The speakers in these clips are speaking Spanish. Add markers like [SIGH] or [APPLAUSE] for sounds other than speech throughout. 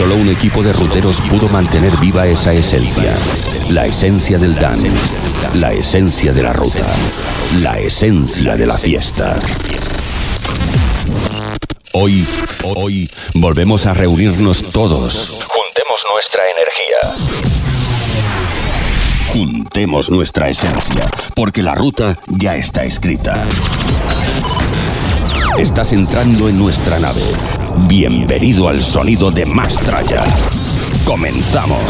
solo un equipo de ruteros pudo mantener viva esa esencia, la esencia del dance, la esencia de la ruta, la esencia de la fiesta. Hoy, hoy, volvemos a reunirnos todos. Juntemos nuestra energía. Juntemos nuestra esencia, porque la ruta ya está escrita. Estás entrando en nuestra nave. Bienvenido al sonido de Mastraya. Comenzamos.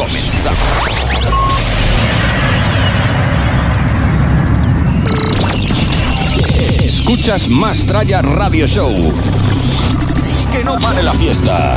Escuchas Mastraya Radio Show. Que no pare la fiesta.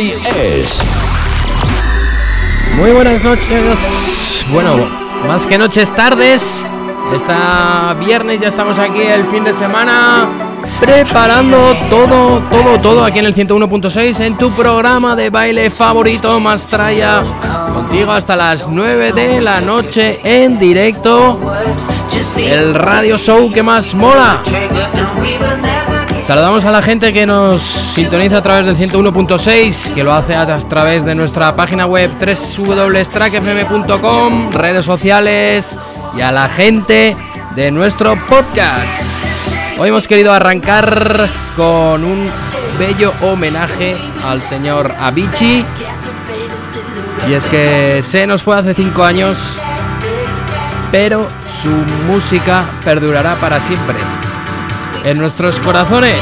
DJ S. Muy buenas noches. Bueno, más que noches, tardes. Esta viernes ya estamos aquí el fin de semana preparando todo, todo, todo aquí en el 101.6 en tu programa de baile favorito Mastraya. Contigo hasta las 9 de la noche en directo. El radio show que más mola. Saludamos a la gente que nos sintoniza a través del 101.6, que lo hace a través de nuestra página web www.trackfm.com, redes sociales y a la gente de nuestro podcast. Hoy hemos querido arrancar con un bello homenaje al señor Avicii. Y es que se nos fue hace 5 años, pero su música perdurará para siempre en nuestros corazones.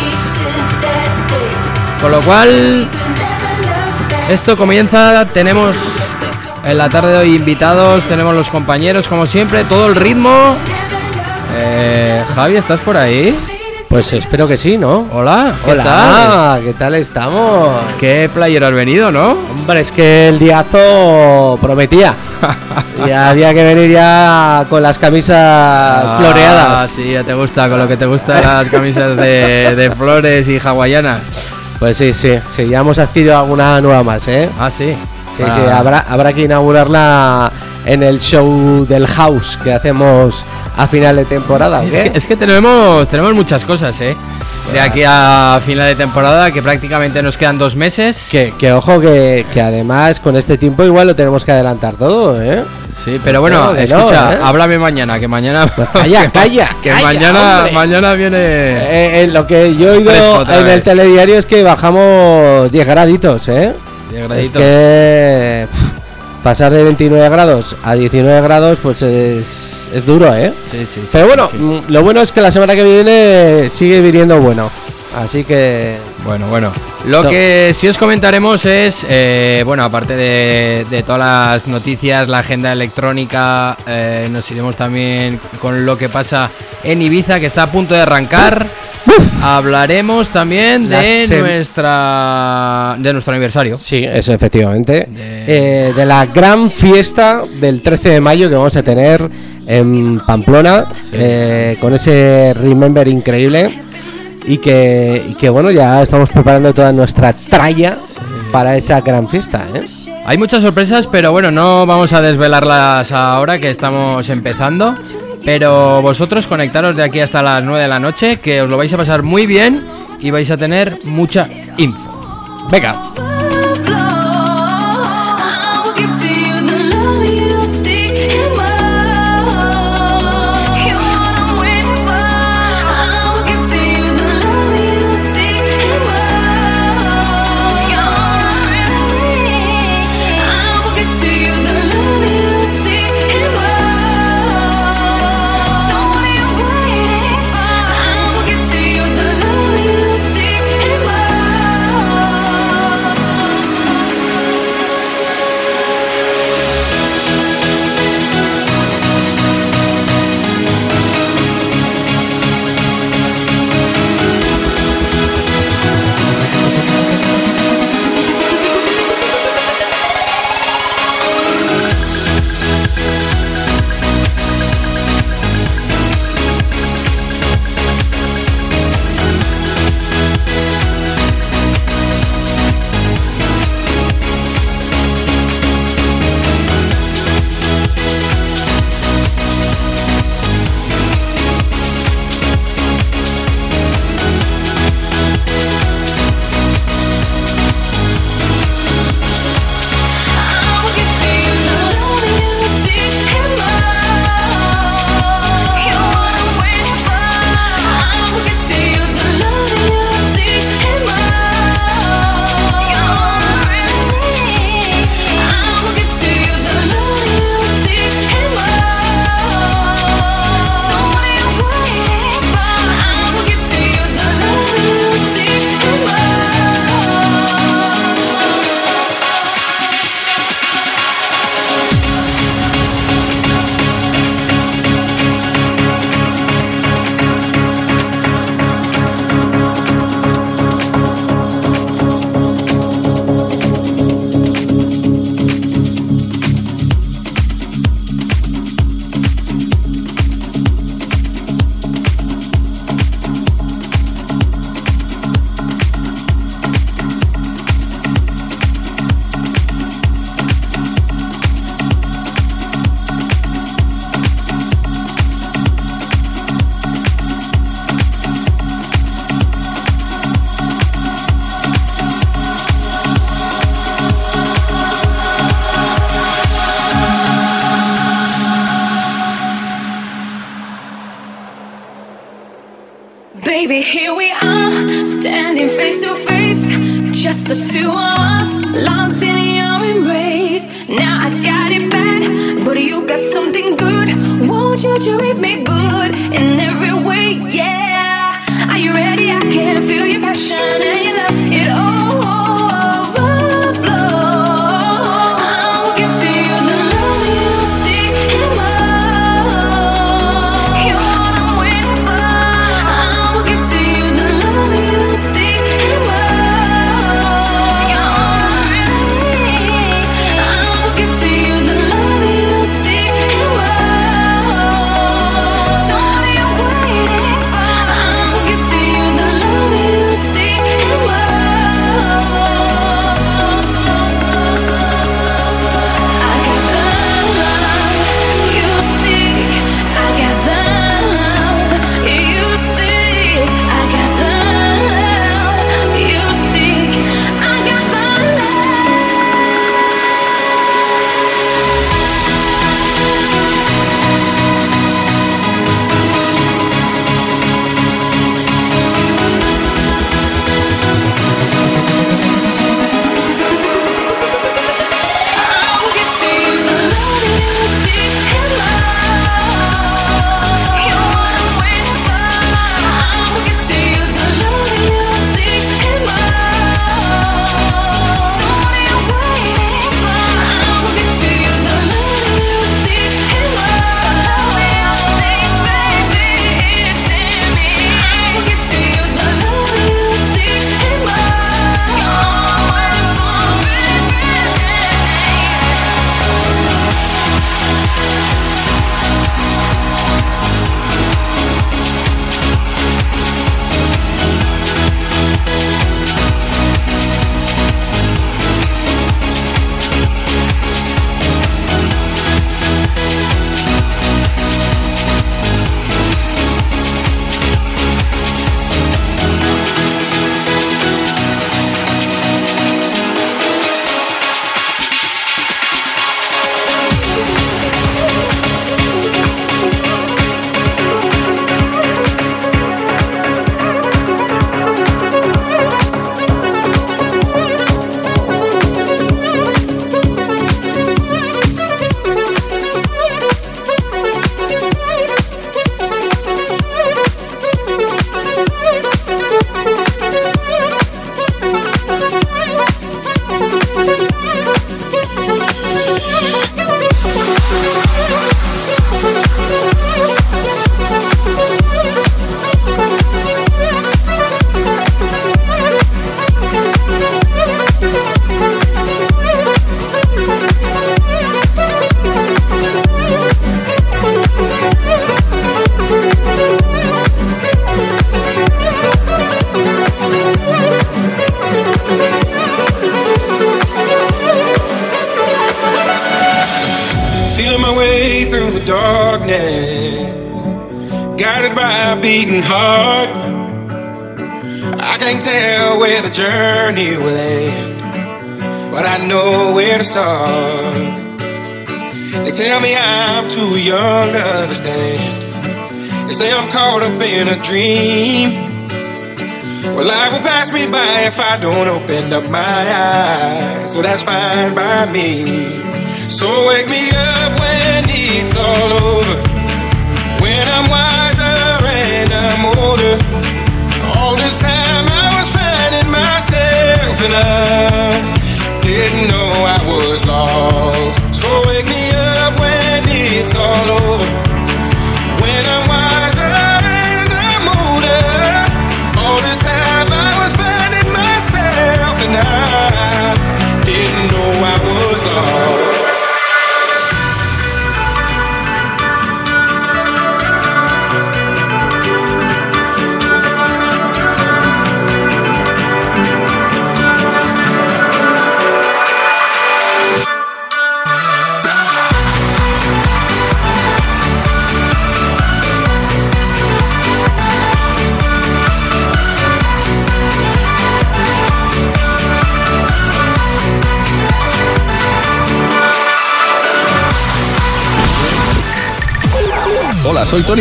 Con lo cual, esto comienza, tenemos en la tarde de hoy invitados, tenemos los compañeros como siempre, todo el ritmo. Eh, Javi, ¿estás por ahí? Pues espero que sí, ¿no? Hola, ¿qué Hola, tal? ¿qué tal estamos? ¿Qué player has venido, no? Hombre, es que el diazo prometía. [LAUGHS] ya había que venir ya con las camisas Ah, floreadas. Sí, ya te gusta, con lo que te gustan las camisas de, de flores y hawaianas. Pues sí, sí, sí, ya hemos adquirido alguna nueva más, ¿eh? Ah, sí. Sí, Ah, sí, habrá, habrá que inaugurarla en el show del house que hacemos a final de temporada, ¿o Sí, qué? es, que, es que tenemos, tenemos muchas cosas, ¿eh? De aquí a final de temporada, que prácticamente nos quedan dos meses. Que, que ojo que, que además con este tiempo igual lo tenemos que adelantar todo, ¿eh? Sí, pero bueno, No, que no, escucha, ¿eh? háblame mañana, que mañana. Calla, [LAUGHS] calla, que calla, mañana, hombre. mañana viene. Eh, eh, lo que yo he oído en el telediario es que bajamos 10 graditos, ¿eh? Diez Es graditos. que pff, pasar de 29 grados a 19 grados pues es, es duro, ¿eh? Sí, sí, sí, Pero bueno, sí, mm, lo bueno es que la semana que viene sigue viniendo bueno. Así que Bueno, bueno. Lo que sí os comentaremos es, eh, bueno, aparte de, de todas las noticias, la agenda electrónica, eh, nos iremos también con lo que pasa en Ibiza, que está a punto de arrancar. Hablaremos también La de sem- nuestra de nuestro aniversario. sí, eso efectivamente. De- Eh, de la gran fiesta del 13 de mayo que vamos a tener en Pamplona, con ese Remember increíble. Y que, y que bueno, ya estamos preparando toda nuestra tralla para esa gran fiesta, ¿eh? Hay muchas sorpresas, pero bueno, no vamos a desvelarlas ahora que estamos empezando. Pero vosotros conectaros de aquí hasta las 9 de la noche, que os lo vais a pasar muy bien y vais a tener mucha info. Venga.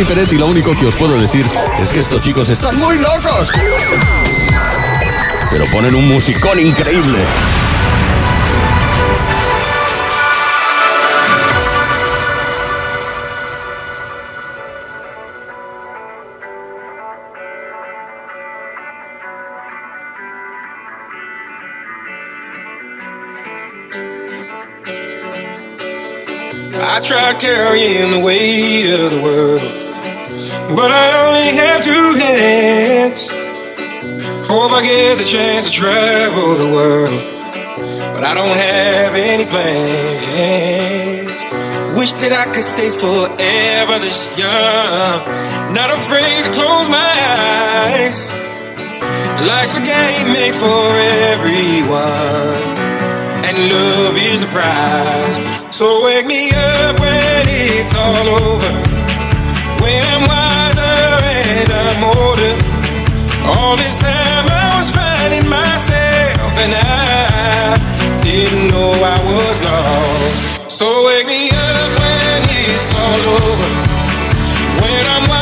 Tony y lo único que os puedo decir es que estos chicos están muy locos. Pero ponen un musicón increíble. World. travel the world, but I don't have any plans. Wish that I could stay forever this young, not afraid to close my eyes. Life's a game made for everyone, and love is the prize. So wake me up when it's all over, when I'm wiser and I'm older. All this time. I and I didn't know I was lost. So wake me up when it's all over. When I'm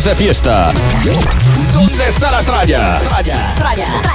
de fiesta. ¿Dónde está la tralla? Tralla. Bueno,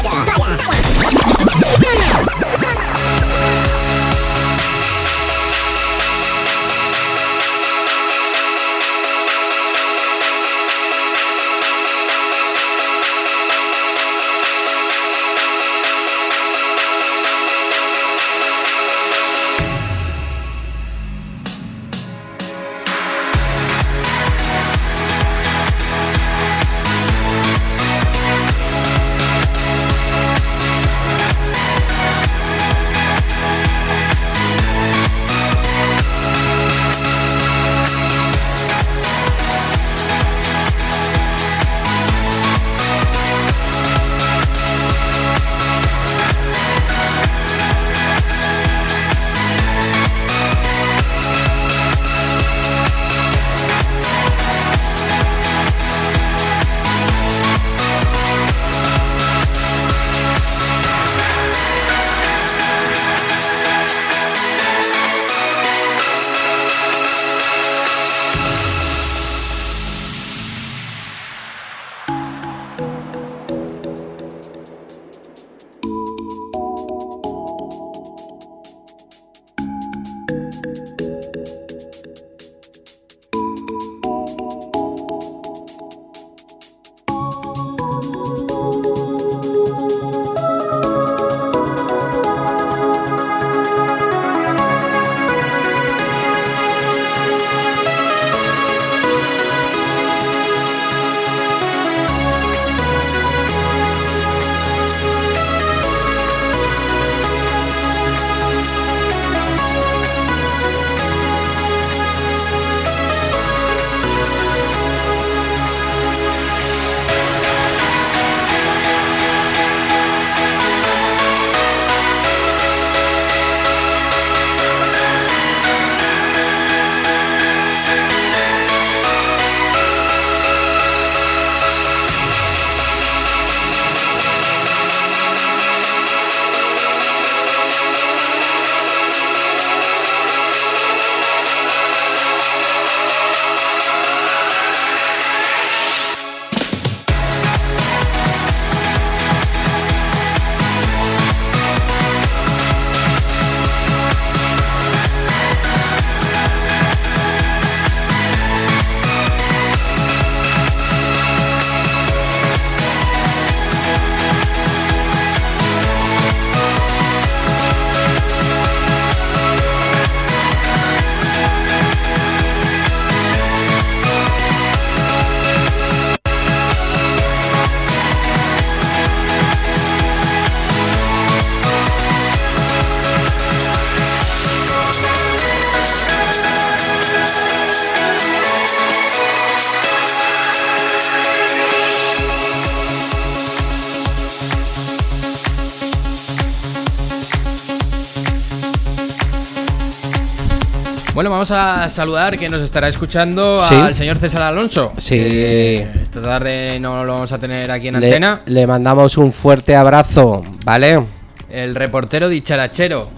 a saludar que nos estará escuchando Sí. al señor César Alonso. Sí. que esta tarde no lo vamos a tener aquí en Le, antena. le mandamos un fuerte abrazo, ¿vale? El reportero dicharachero.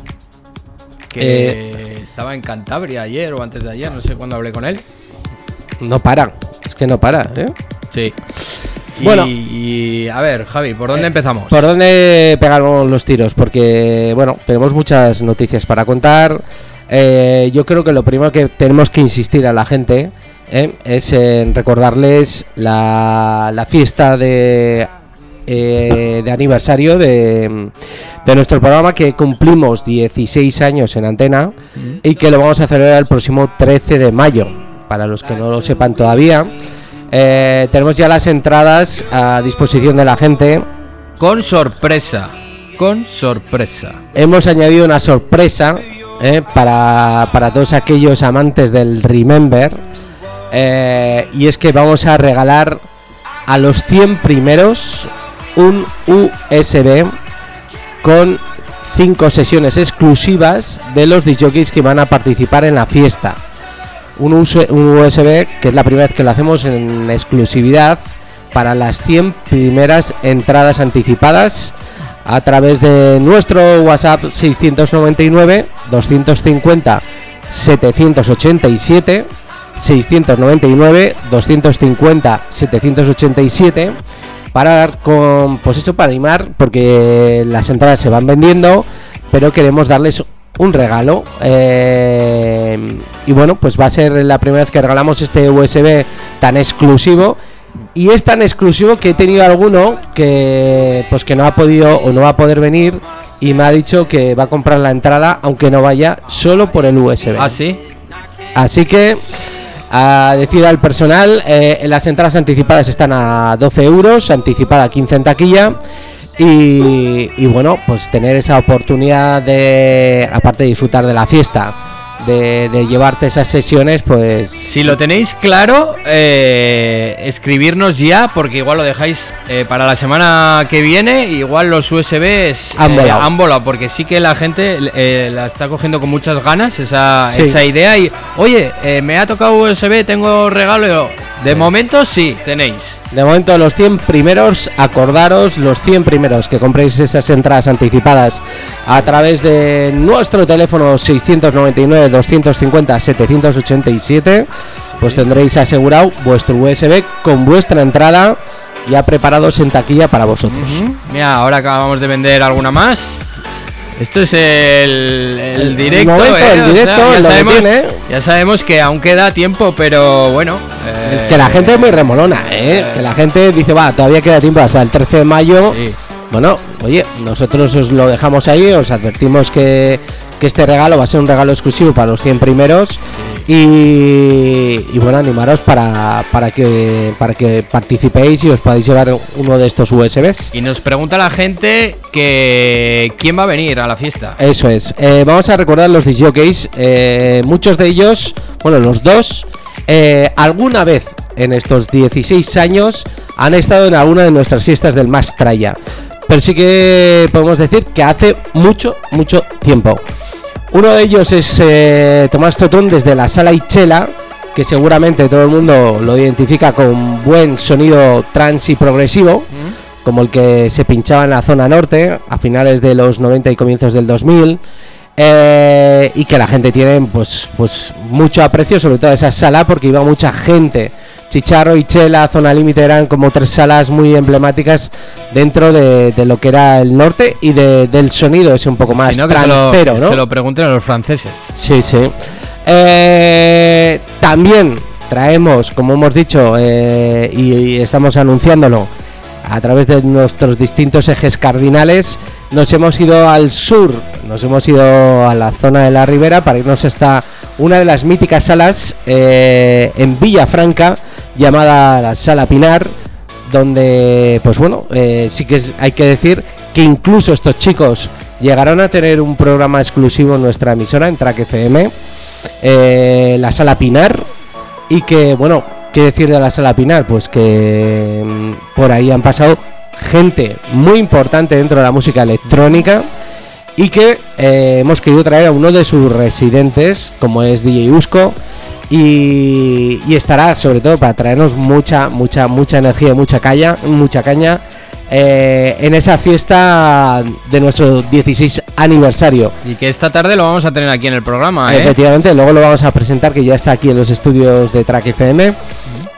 Que estaba en Cantabria ayer o antes de ayer, no sé cuándo hablé con él. No para, es que no para, ¿eh? Sí. Y, Bueno. y a ver, Javi, ¿por dónde empezamos? ¿Por dónde pegamos los tiros? Porque, bueno, tenemos muchas noticias para contar. Eh, yo creo que lo primero que tenemos que insistir a la gente eh, es en recordarles la, la fiesta de, eh, de aniversario de, de nuestro programa que cumplimos 16 años en antena y que lo vamos a celebrar el próximo 13 de mayo. Para los que no lo sepan todavía, tenemos ya las entradas a disposición de la gente. Con sorpresa. Con sorpresa. hemos añadido una sorpresa eh, para, para todos aquellos amantes del Remember. eh, y es que vamos a regalar a los 100 primeros un USB con 5 sesiones exclusivas de los DJs que van a participar en la fiesta. Un, US un USB que es la primera vez que lo hacemos en exclusividad para las 100 primeras entradas anticipadas a través de nuestro WhatsApp 699 250 787 699 250 787 para dar con pues eso para animar porque las entradas se van vendiendo pero queremos darles un regalo eh, y bueno pues va a ser la primera vez que regalamos este USB tan exclusivo y es tan exclusivo que he tenido alguno que pues que no ha podido o no va a poder venir y me ha dicho que va a comprar la entrada aunque no vaya solo por el USB ¿Ah, sí? Así que a decir al personal, eh, las entradas anticipadas están a 12 euros, anticipada 15 en taquilla. Y, y bueno, pues tener esa oportunidad de, aparte de disfrutar de la fiesta, de, de llevarte esas sesiones, pues Si lo tenéis claro, eh, escribirnos ya, porque igual lo dejáis eh, para la semana que viene. Igual los USBs Han eh, han volado, porque sí que la gente eh, la está cogiendo con muchas ganas esa, Sí. esa idea. Y oye, me ha tocado USB, tengo regalo. De momento sí, tenéis. De momento los 100 primeros, acordaros, los 100 primeros que compréis esas entradas anticipadas a través de nuestro teléfono 699 250 787, pues tendréis asegurado vuestro USB con vuestra entrada ya preparados en taquilla para vosotros. Mira, ahora acabamos de vender alguna más. Esto es el, el El directo, momento, ¿eh? el O sea, directo, ya, sabemos, tiene. ya sabemos que aún queda tiempo, pero bueno. eh, Que la gente es muy remolona, ¿eh? Que la gente dice, va, todavía queda tiempo hasta el 13 de mayo. Sí. Bueno, oye, nosotros os lo dejamos ahí, os advertimos que, que este regalo va a ser un regalo exclusivo para los 100 primeros. Y, y bueno, animaros para, para, que, para que participéis y os podáis llevar uno de estos USBs. Y nos pregunta la gente que quién va a venir a la fiesta. Eso es. Eh, vamos a recordar los disjockeys. eh, muchos de ellos, bueno, los dos, eh, alguna vez en estos 16 años han estado en alguna de nuestras fiestas del Más Traya. Pero sí que podemos decir que hace mucho, mucho tiempo. Uno de ellos es eh, Tomás Totón desde la sala Ichela, que seguramente todo el mundo lo identifica con buen sonido trans y progresivo, como el que se pinchaba en la zona norte a finales de los 90 y comienzos del 2000. eh, y que la gente tiene pues, pues mucho aprecio, sobre todo a esa sala, porque iba mucha gente. Chicharro y Chela, Zona Límite eran como tres salas muy emblemáticas dentro de, de lo que era el norte y de- del sonido ese un poco más Si no, se lo, ¿no? se lo pregunten a los franceses. Sí, sí. Eh, también traemos, como hemos dicho, eh, y, y estamos anunciándolo a través de nuestros distintos ejes cardinales, nos hemos ido al sur, nos hemos ido a la zona de la ribera para irnos hasta una de las míticas salas eh, en Villafranca, llamada la Sala Pinar, donde, pues bueno, eh, sí que hay que decir que incluso estos chicos llegaron a tener un programa exclusivo en nuestra emisora, en Track FM, eh, la Sala Pinar, y que, bueno, ¿qué decir de la Sala Pinar? Pues que mm, por ahí han pasado gente muy importante dentro de la música electrónica y que eh, hemos querido traer a uno de sus residentes, como es DJ Usco, y, y estará sobre todo para traernos mucha, mucha, mucha energía, mucha caña, mucha caña eh, en esa fiesta de nuestro 16 aniversario. Y que esta tarde lo vamos a tener aquí en el programa, ¿eh? Efectivamente, luego lo vamos a presentar que ya está aquí en los estudios de Track FM.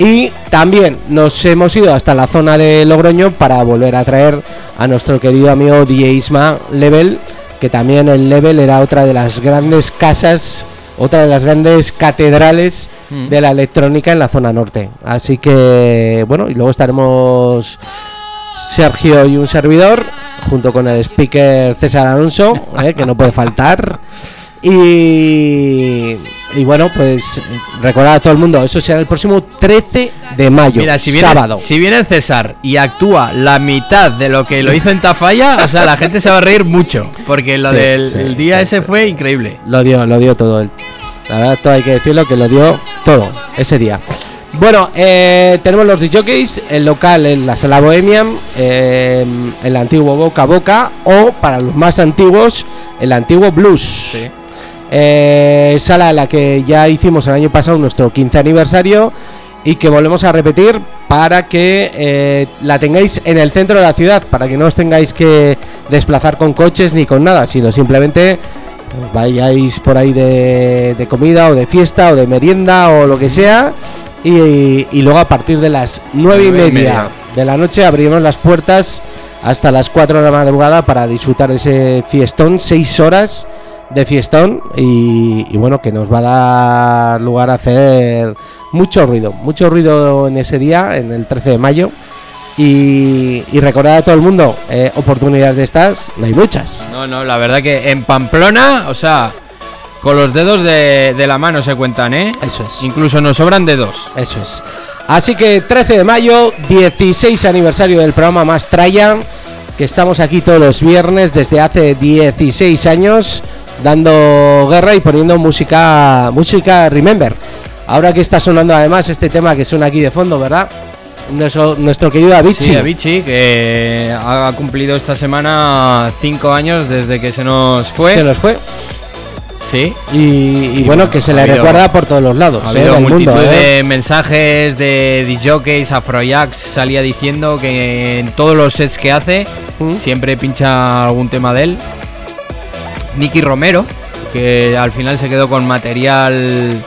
Y también nos hemos ido hasta la zona de Logroño para volver a traer a nuestro querido amigo DJ Isma Level, que también el Level era otra de las grandes casas, otra de las grandes catedrales Mm. de la electrónica en la zona norte. Así que, bueno, y luego estaremos Sergio y un servidor, junto con el speaker César Alonso, eh, que no puede faltar. Y, y bueno, pues recordad a todo el mundo, eso será el próximo 13 de mayo, Mira, si viene, sábado. si viene César y actúa la mitad de lo que lo hizo en Tafalla, o sea, la gente se va a reír mucho. Porque lo Sí, del sí, el día sí, ese fue increíble. Lo dio, lo dio todo. La verdad, todo hay que decirlo que lo dio todo ese día. Bueno, eh, tenemos los disjockeys, el local en la sala Bohemian, eh, el antiguo Boca a Boca o para los más antiguos, el antiguo Blues. Eh, sala en la que ya hicimos el año pasado nuestro 15 aniversario y que volvemos a repetir para que eh, la tengáis en el centro de la ciudad, para que no os tengáis que desplazar con coches ni con nada, sino simplemente vayáis por ahí de, de comida o de fiesta o de merienda o lo que sea. Y, y luego a partir de las nueve y media, de la noche abriremos las puertas hasta las 4 de la madrugada para disfrutar de ese fiestón, seis horas de fiestón y, y bueno, que nos va a dar lugar a hacer mucho ruido, mucho ruido en ese día, en el 13 de mayo. Y, y recordar a todo el mundo, eh, oportunidades de estas, no hay muchas. No, no, la verdad que en Pamplona, o sea, con los dedos de, de la mano se cuentan, ¿eh? Eso es. Incluso nos sobran dedos. Eso es. Así que 13 de mayo, 16 aniversario del programa Más Traya, que estamos aquí todos los viernes desde hace 16 años, dando guerra y poniendo música, música Remember. Ahora que está sonando además este tema que suena aquí de fondo, ¿verdad? Nuestro, nuestro querido Avicii. Sí, Avicii, que ha cumplido esta semana cinco años desde que se nos fue. Se nos fue. Sí. Y, y Y bueno, bueno, que se le habido- recuerda por todos los lados. Ha ¿eh? habido multitud mundo, ¿eh? de mensajes de DJs, Afrojax salía diciendo que en todos los sets que hace Mm. siempre pincha algún tema de él. Nicky Romero, que al final se quedó con material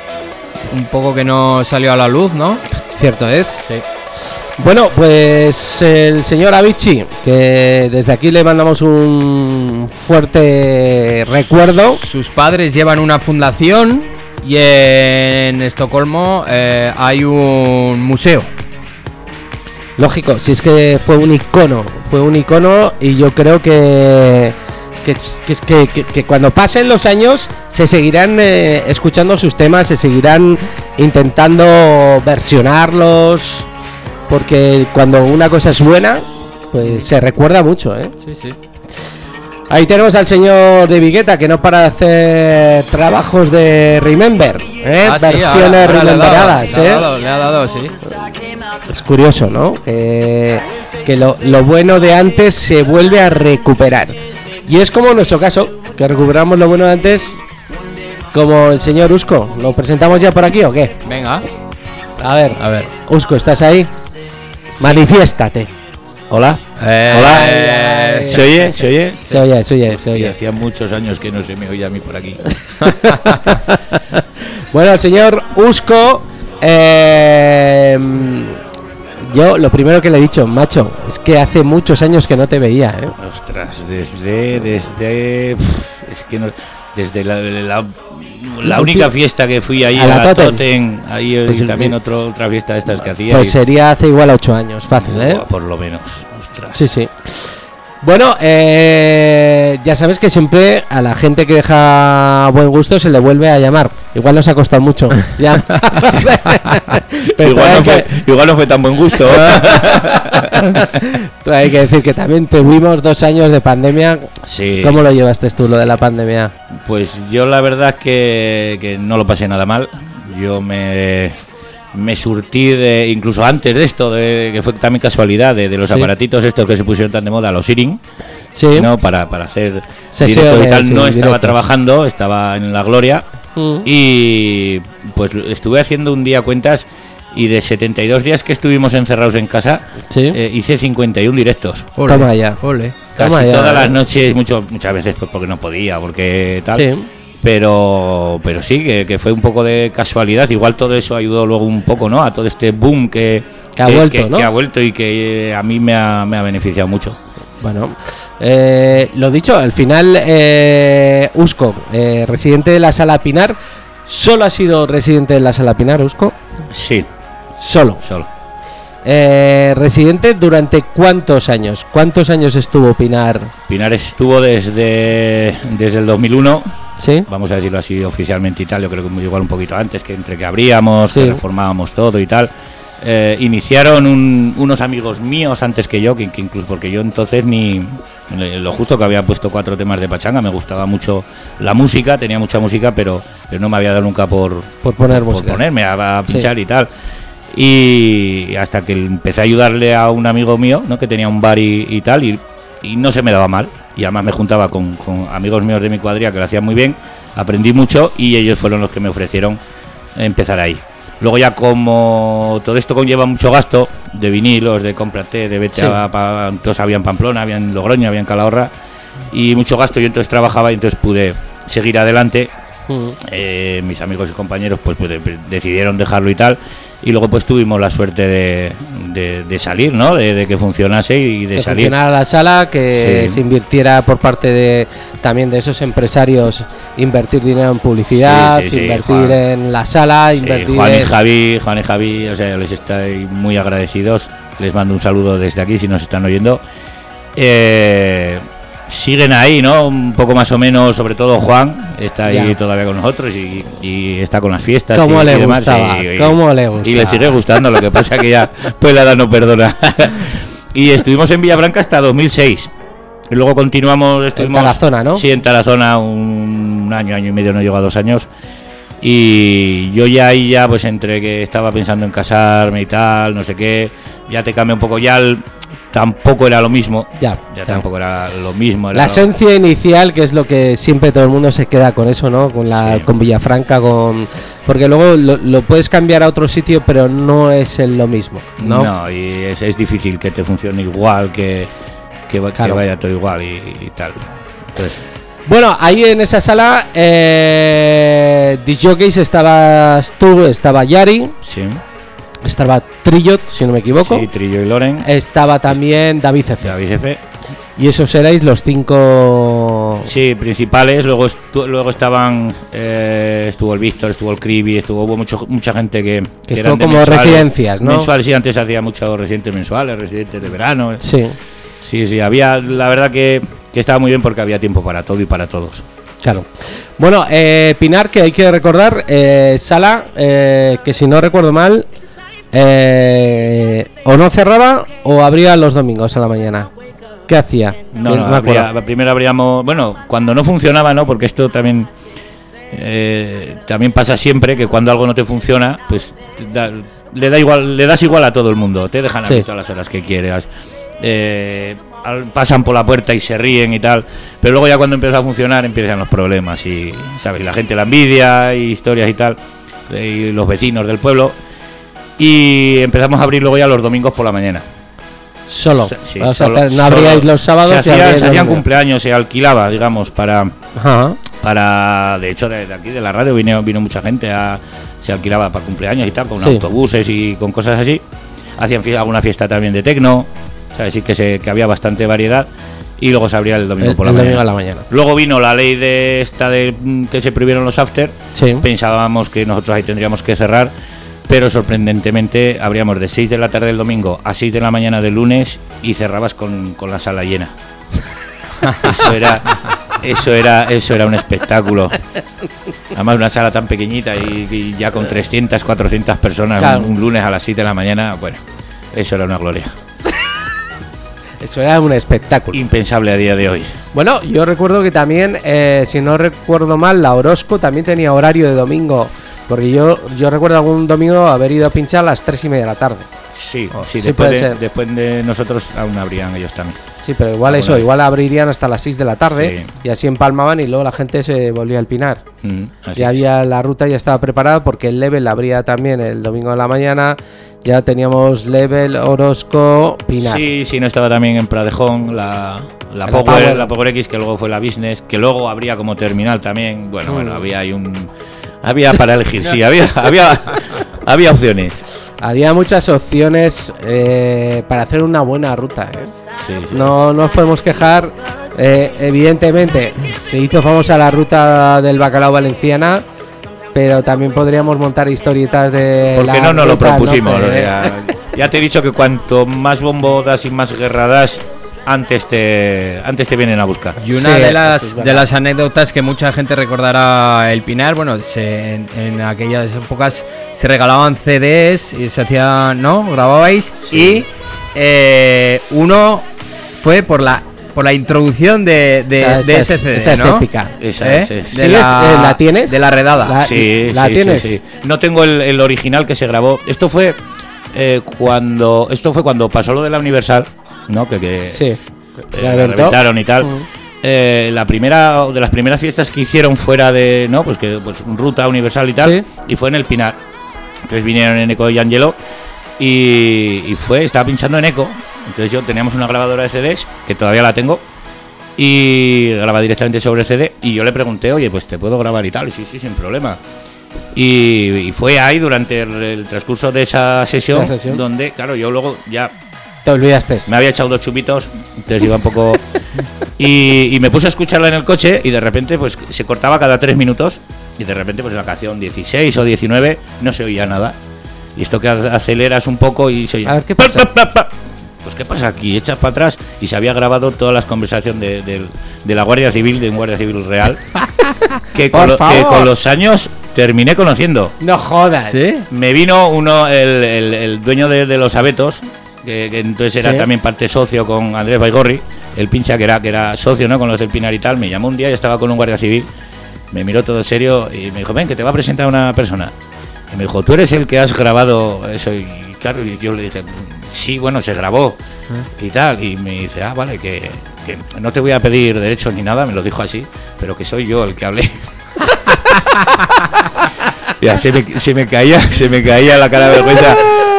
un poco que no salió a la luz, ¿no? Cierto es. Sí. Bueno, pues el señor Avicii, que desde aquí le mandamos un fuerte recuerdo. Sus padres llevan una fundación y en Estocolmo eh, hay un museo. Lógico, si es que fue un icono, fue un icono y yo creo que que, que- que- que- que cuando pasen los años se seguirán eh, escuchando sus temas, se seguirán intentando versionarlos, porque cuando una cosa es buena, pues se recuerda mucho, ¿eh? Sí, sí. Ahí tenemos al señor de Vigueta que no para de hacer trabajos de Remember, ¿eh? Ah, sí, versiones ahora- ahora le ha dado, rememberadas, le ha ¿eh? dado, le ha dado, sí. Es curioso, ¿no? Que, que lo, lo bueno de antes se vuelve a recuperar. Y es como en nuestro caso, que recuperamos lo bueno de antes, como el señor Usco. ¿Lo presentamos ya por aquí o qué? Venga, A ver, a ver. Usco, ¿estás ahí? Manifiéstate. Hola. Eh, Hola. eh, ¿Se oye? ¿Se oye? Se oye, se oye, se oye. hacía muchos años que no se me oía a mí por aquí. [LAUGHS] Bueno, el señor Usco. eh, yo lo primero que le he dicho, macho, es que hace muchos años que no te veía, ¿eh? Ostras, desde. desde. Es que no. Desde la, la, la única fiesta que fui ahí A a la Totem. Ahí eh, Pues y el- también otro, otra fiesta de estas que hacía. Pues y- sería hace igual ocho años, fácil, ¿eh? Por lo menos. Ostras. Sí, sí. Bueno, eh, ya sabes que siempre a la gente que deja buen gusto se le vuelve a llamar. Igual nos ha costado mucho. [LAUGHS] Ya. Pero Igual no, fue, que- igual no fue tan buen gusto. [LAUGHS] hay que decir que también tuvimos dos años de pandemia. sí. ¿Cómo lo llevaste tú, lo de la pandemia? Pues yo la verdad que, que no lo pasé nada mal. Yo me, me surtí de, incluso antes de esto, de, que fue también casualidad, de, de los Sí. aparatitos estos que se pusieron tan de moda, los Earing, Sí. ¿no? para, para hacer Sesiones, directo y tal. sí, no estaba trabajando, estaba en la gloria. Mm. Y pues estuve haciendo un día cuentas y de 72 días que estuvimos encerrados en casa, Sí. eh, hice 51 directos. ole, Toma ya. ole. Casi Toma ya, todas eh. las noches, mucho, muchas veces pues porque no podía, porque tal. Sí. Pero, pero sí, que, que fue un poco de casualidad. Igual todo eso ayudó luego un poco, ¿no? A todo este boom que, Que ha vuelto, ¿no? que ha vuelto y que eh, a mí me ha, me ha beneficiado mucho. Bueno, eh, lo dicho, al final, eh, Usco, eh, residente de la Sala Pinar, ¿solo ha sido residente de la Sala Pinar, Usco? Sí, Solo. solo. Eh, residente durante cuántos años? ¿Cuántos años estuvo Pinar? Pinar estuvo desde, desde el 2001, ¿Sí? vamos a decirlo así oficialmente y tal, yo creo que igual un poquito antes, que entre que abríamos, Sí. que reformábamos todo y tal. Eh, iniciaron un- unos amigos míos antes que yo, que, que incluso porque yo entonces ni lo justo que había puesto cuatro temas de pachanga, me gustaba mucho la música, tenía mucha música, pero, pero no me había dado nunca por, Por poner por música. ponerme a, a Sí. pinchar y tal. Y hasta que empecé a ayudarle a un amigo mío, ¿no? que tenía un bar y, y tal, y, y no se me daba mal. Y además me juntaba con, con amigos míos de mi cuadrilla que lo hacían muy bien, aprendí mucho y ellos fueron los que me ofrecieron empezar ahí. Luego ya como todo esto conlleva mucho gasto de vinilos, de cómprate, de vete Sí. a, pa- entonces había en Pamplona, había en Logroño, había en Calahorra y mucho gasto. Yo entonces trabajaba y entonces pude seguir adelante. Mm. Eh, mis amigos y compañeros pues, pues, de- decidieron dejarlo y tal. Y luego pues tuvimos la suerte de, de- de salir, ¿no? De, de que funcionase y de que salir. funcionara la sala, que Sí. se invirtiera por parte de también de esos empresarios, invertir dinero en publicidad, Sí, sí, sí, invertir Juan. en la sala, invertir Juan y Javi, Juan y Javi, o sea, les estoy muy agradecidos. Les mando un saludo desde aquí si nos están oyendo. Eh, siguen ahí, ¿no? Un poco más o menos, sobre todo Juan, está ahí Ya. todavía con nosotros y, y está con las fiestas. ¿Cómo y, le y demás, gustaba? y- ¿Cómo le Y le sigue gustando, lo que pasa que ya, [LAUGHS] pues la edad no perdona. [LAUGHS] y estuvimos en Villafranca hasta 2006. Y luego continuamos, estuvimos... Tarazona, ¿no? Sí, en Tarazona un año, año y medio, no llegó a dos años. Y yo ya ahí ya, pues entre que estaba pensando en casarme y tal, no sé qué, ya te cambia un poco, ya el- tampoco era lo mismo. Ya, Ya ya. tampoco era lo mismo. era La lo- esencia inicial, que es lo que siempre todo el mundo se queda con eso, ¿no? Con la Sí. con Villafranca, con porque luego lo, lo puedes cambiar a otro sitio, pero no es el- lo mismo, ¿no? No, y es, es difícil que te funcione igual, que, que, vaya todo igual y, y tal. Entonces, Bueno, ahí en esa sala, eh, Disjockeys estabas tú, estaba Yari, sí. Estaba Trillot, si no me equivoco, Sí, Trillo y Loren, estaba también David Cefe. David Jefe. Y esos erais los cinco. Sí, principales. Luego, estu- luego estaban. eh, estuvo el Víctor, estuvo el Cribi, estuvo hubo mucho, mucha gente que. Que eran estuvo de como mensuales. residencias, ¿no? Mensuales, sí, antes hacía muchos residentes mensuales, residentes de verano. Sí, Sí, sí, había. La verdad que, que estaba muy bien porque había tiempo para todo y para todos. claro. Bueno, eh, Pinar, que hay que recordar, eh, sala, eh, que si no recuerdo mal, eh, o no cerraba o abría los domingos a la mañana. ¿Qué hacía? No, no, acuerdo. habría- primero habríamos. Bueno, cuando no funcionaba, ¿no? Porque esto también. eh, también pasa siempre que cuando algo no te funciona, pues da- le da igual, le das igual a todo el mundo, te dejan Sí. abrir todas las horas que quieras. eh, al- pasan por la puerta y se ríen y tal, pero luego ya cuando empieza a funcionar empiezan los problemas y sabes, la gente la envidia y historias y tal, y los vecinos del pueblo y empezamos a abrir luego ya los domingos por la mañana. Solo. Se- sí, solo- hacer- no solo- abríais los sábados Se, hacía- se hacían cumpleaños, se alquilaba, digamos, para, Ajá. para de hecho, de, de aquí, de la radio, vino, vino mucha gente, a, se alquilaba para cumpleaños y tal, con Sí. autobuses y con cosas así. Hacían fie- alguna fiesta también de tecno, ¿sabes? Sí que, se, que había bastante variedad. Y luego se abría el domingo El, por la el mañana. domingo a la mañana. Luego vino la ley de esta de mm, que se prohibieron los after. Sí. Pensábamos que nosotros ahí tendríamos que cerrar, pero sorprendentemente abríamos de 6 de la tarde del domingo a 6 de la mañana del lunes y cerrabas con, con la sala llena. [LAUGHS] Eso era, eso era, eso era un espectáculo. Además una sala tan pequeñita y, y ya con 300, 400 personas Claro. un, un lunes a las 7 de la mañana, bueno, eso era una gloria. Eso era un espectáculo. Impensable a día de hoy. Bueno, yo recuerdo que también, eh, si no recuerdo mal, la Orozco también tenía horario de domingo. Porque yo, yo recuerdo algún domingo haber ido a pinchar a las tres y media de la tarde. Sí, sí sí, después, puede de, ser. después de nosotros aún habrían ellos también. Sí, pero igual eso, igual abrirían hasta las 6 de la tarde Sí. y así empalmaban y luego la gente se volvía al pinar. Mm, ya es. había la ruta ya estaba preparada porque el level abría también el domingo de la mañana. Ya teníamos level, Orozco, Pinar. Sí, sí, no estaba también en Pradejón la, la, La Power, Power. la Power X, que luego fue la Business, que luego habría como terminal también. Bueno, Mm. bueno, había ahí un. Había para elegir, sí, había, había, había opciones. Había muchas opciones eh, para hacer una buena ruta. ¿eh? Sí, sí. No nos podemos quejar. eh, evidentemente, se hizo famosa la ruta del bacalao valenciana, pero también podríamos montar historietas de. Porque la no nos lo propusimos. o ¿eh? sea, ya te he dicho que cuanto más bombo das y más guerra das, antes te, antes te vienen a buscar. Y una Sí, de las es de las anécdotas que mucha gente recordará el Pinar, bueno, se- en, en aquellas épocas se regalaban CDs y se hacían, ¿no? Grababais y eh, uno fue por la por la introducción de, de, Esa- de esa ese es- CD, esa es épica. Esa ¿Eh? es, es- De ¿Sigues? Eh, ¿la tienes? De la redada. La- Sí, ¿La sí, sí, tienes? sí. No tengo el, el original que se grabó. Esto fue eh, cuando esto fue cuando pasó lo de la Universal, ¿no? Que, que Sí. eh, La la reventó. reventaron y tal. Mm. Eh, la primera de las primeras fiestas que hicieron fuera de, no, pues que pues ruta universal y tal, Sí. y fue en el Pinar. Entonces vinieron en Eco y Angelo y, y fue, estaba pinchando en Eco. Entonces yo teníamos una grabadora de CDs que todavía la tengo y graba directamente sobre CD. Y yo le pregunté, oye, pues te puedo grabar y tal. Y sí, sí, sin problema. Y, y fue ahí durante el, el transcurso de esa sesión, Esa sesión. donde, claro, yo luego ya Te olvidaste. me había echado dos chupitos, entonces iba un poco. [LAUGHS] Y, y me puse a escucharla en el coche y de repente pues se cortaba cada tres minutos y de repente pues en la canción 16 o 19 no se oía nada. Y esto que aceleras un poco y se oye. A ver, ¿qué pa, pasa? pa, pa, pa. Pues qué pasa aquí, echas para atrás y se había grabado todas las conversaciones de, la Guardia Civil, de un Guardia Civil real, [LAUGHS] que, con Por lo- que favor. con los años terminé conociendo. No jodas. ¿Sí? Me vino uno, el, el- el dueño de, de los abetos, que, que entonces era Sí. también parte socio con Andrés Baigorri, el pincha que era, que era socio ¿no? con los del Pinar y tal, me llamó un día y estaba con un guardia civil, me miró todo serio y me dijo, ven, que te va a presentar una persona. Y me dijo, tú eres el que has grabado eso. Y claro, y yo le dije, sí, bueno, se grabó y tal. Y me dice, ah, vale, que, que no te voy a pedir derechos ni nada, me lo dijo así, pero que soy yo el que hablé. [LAUGHS] Ya, se, me, se me caía, se me caía la cara de vergüenza.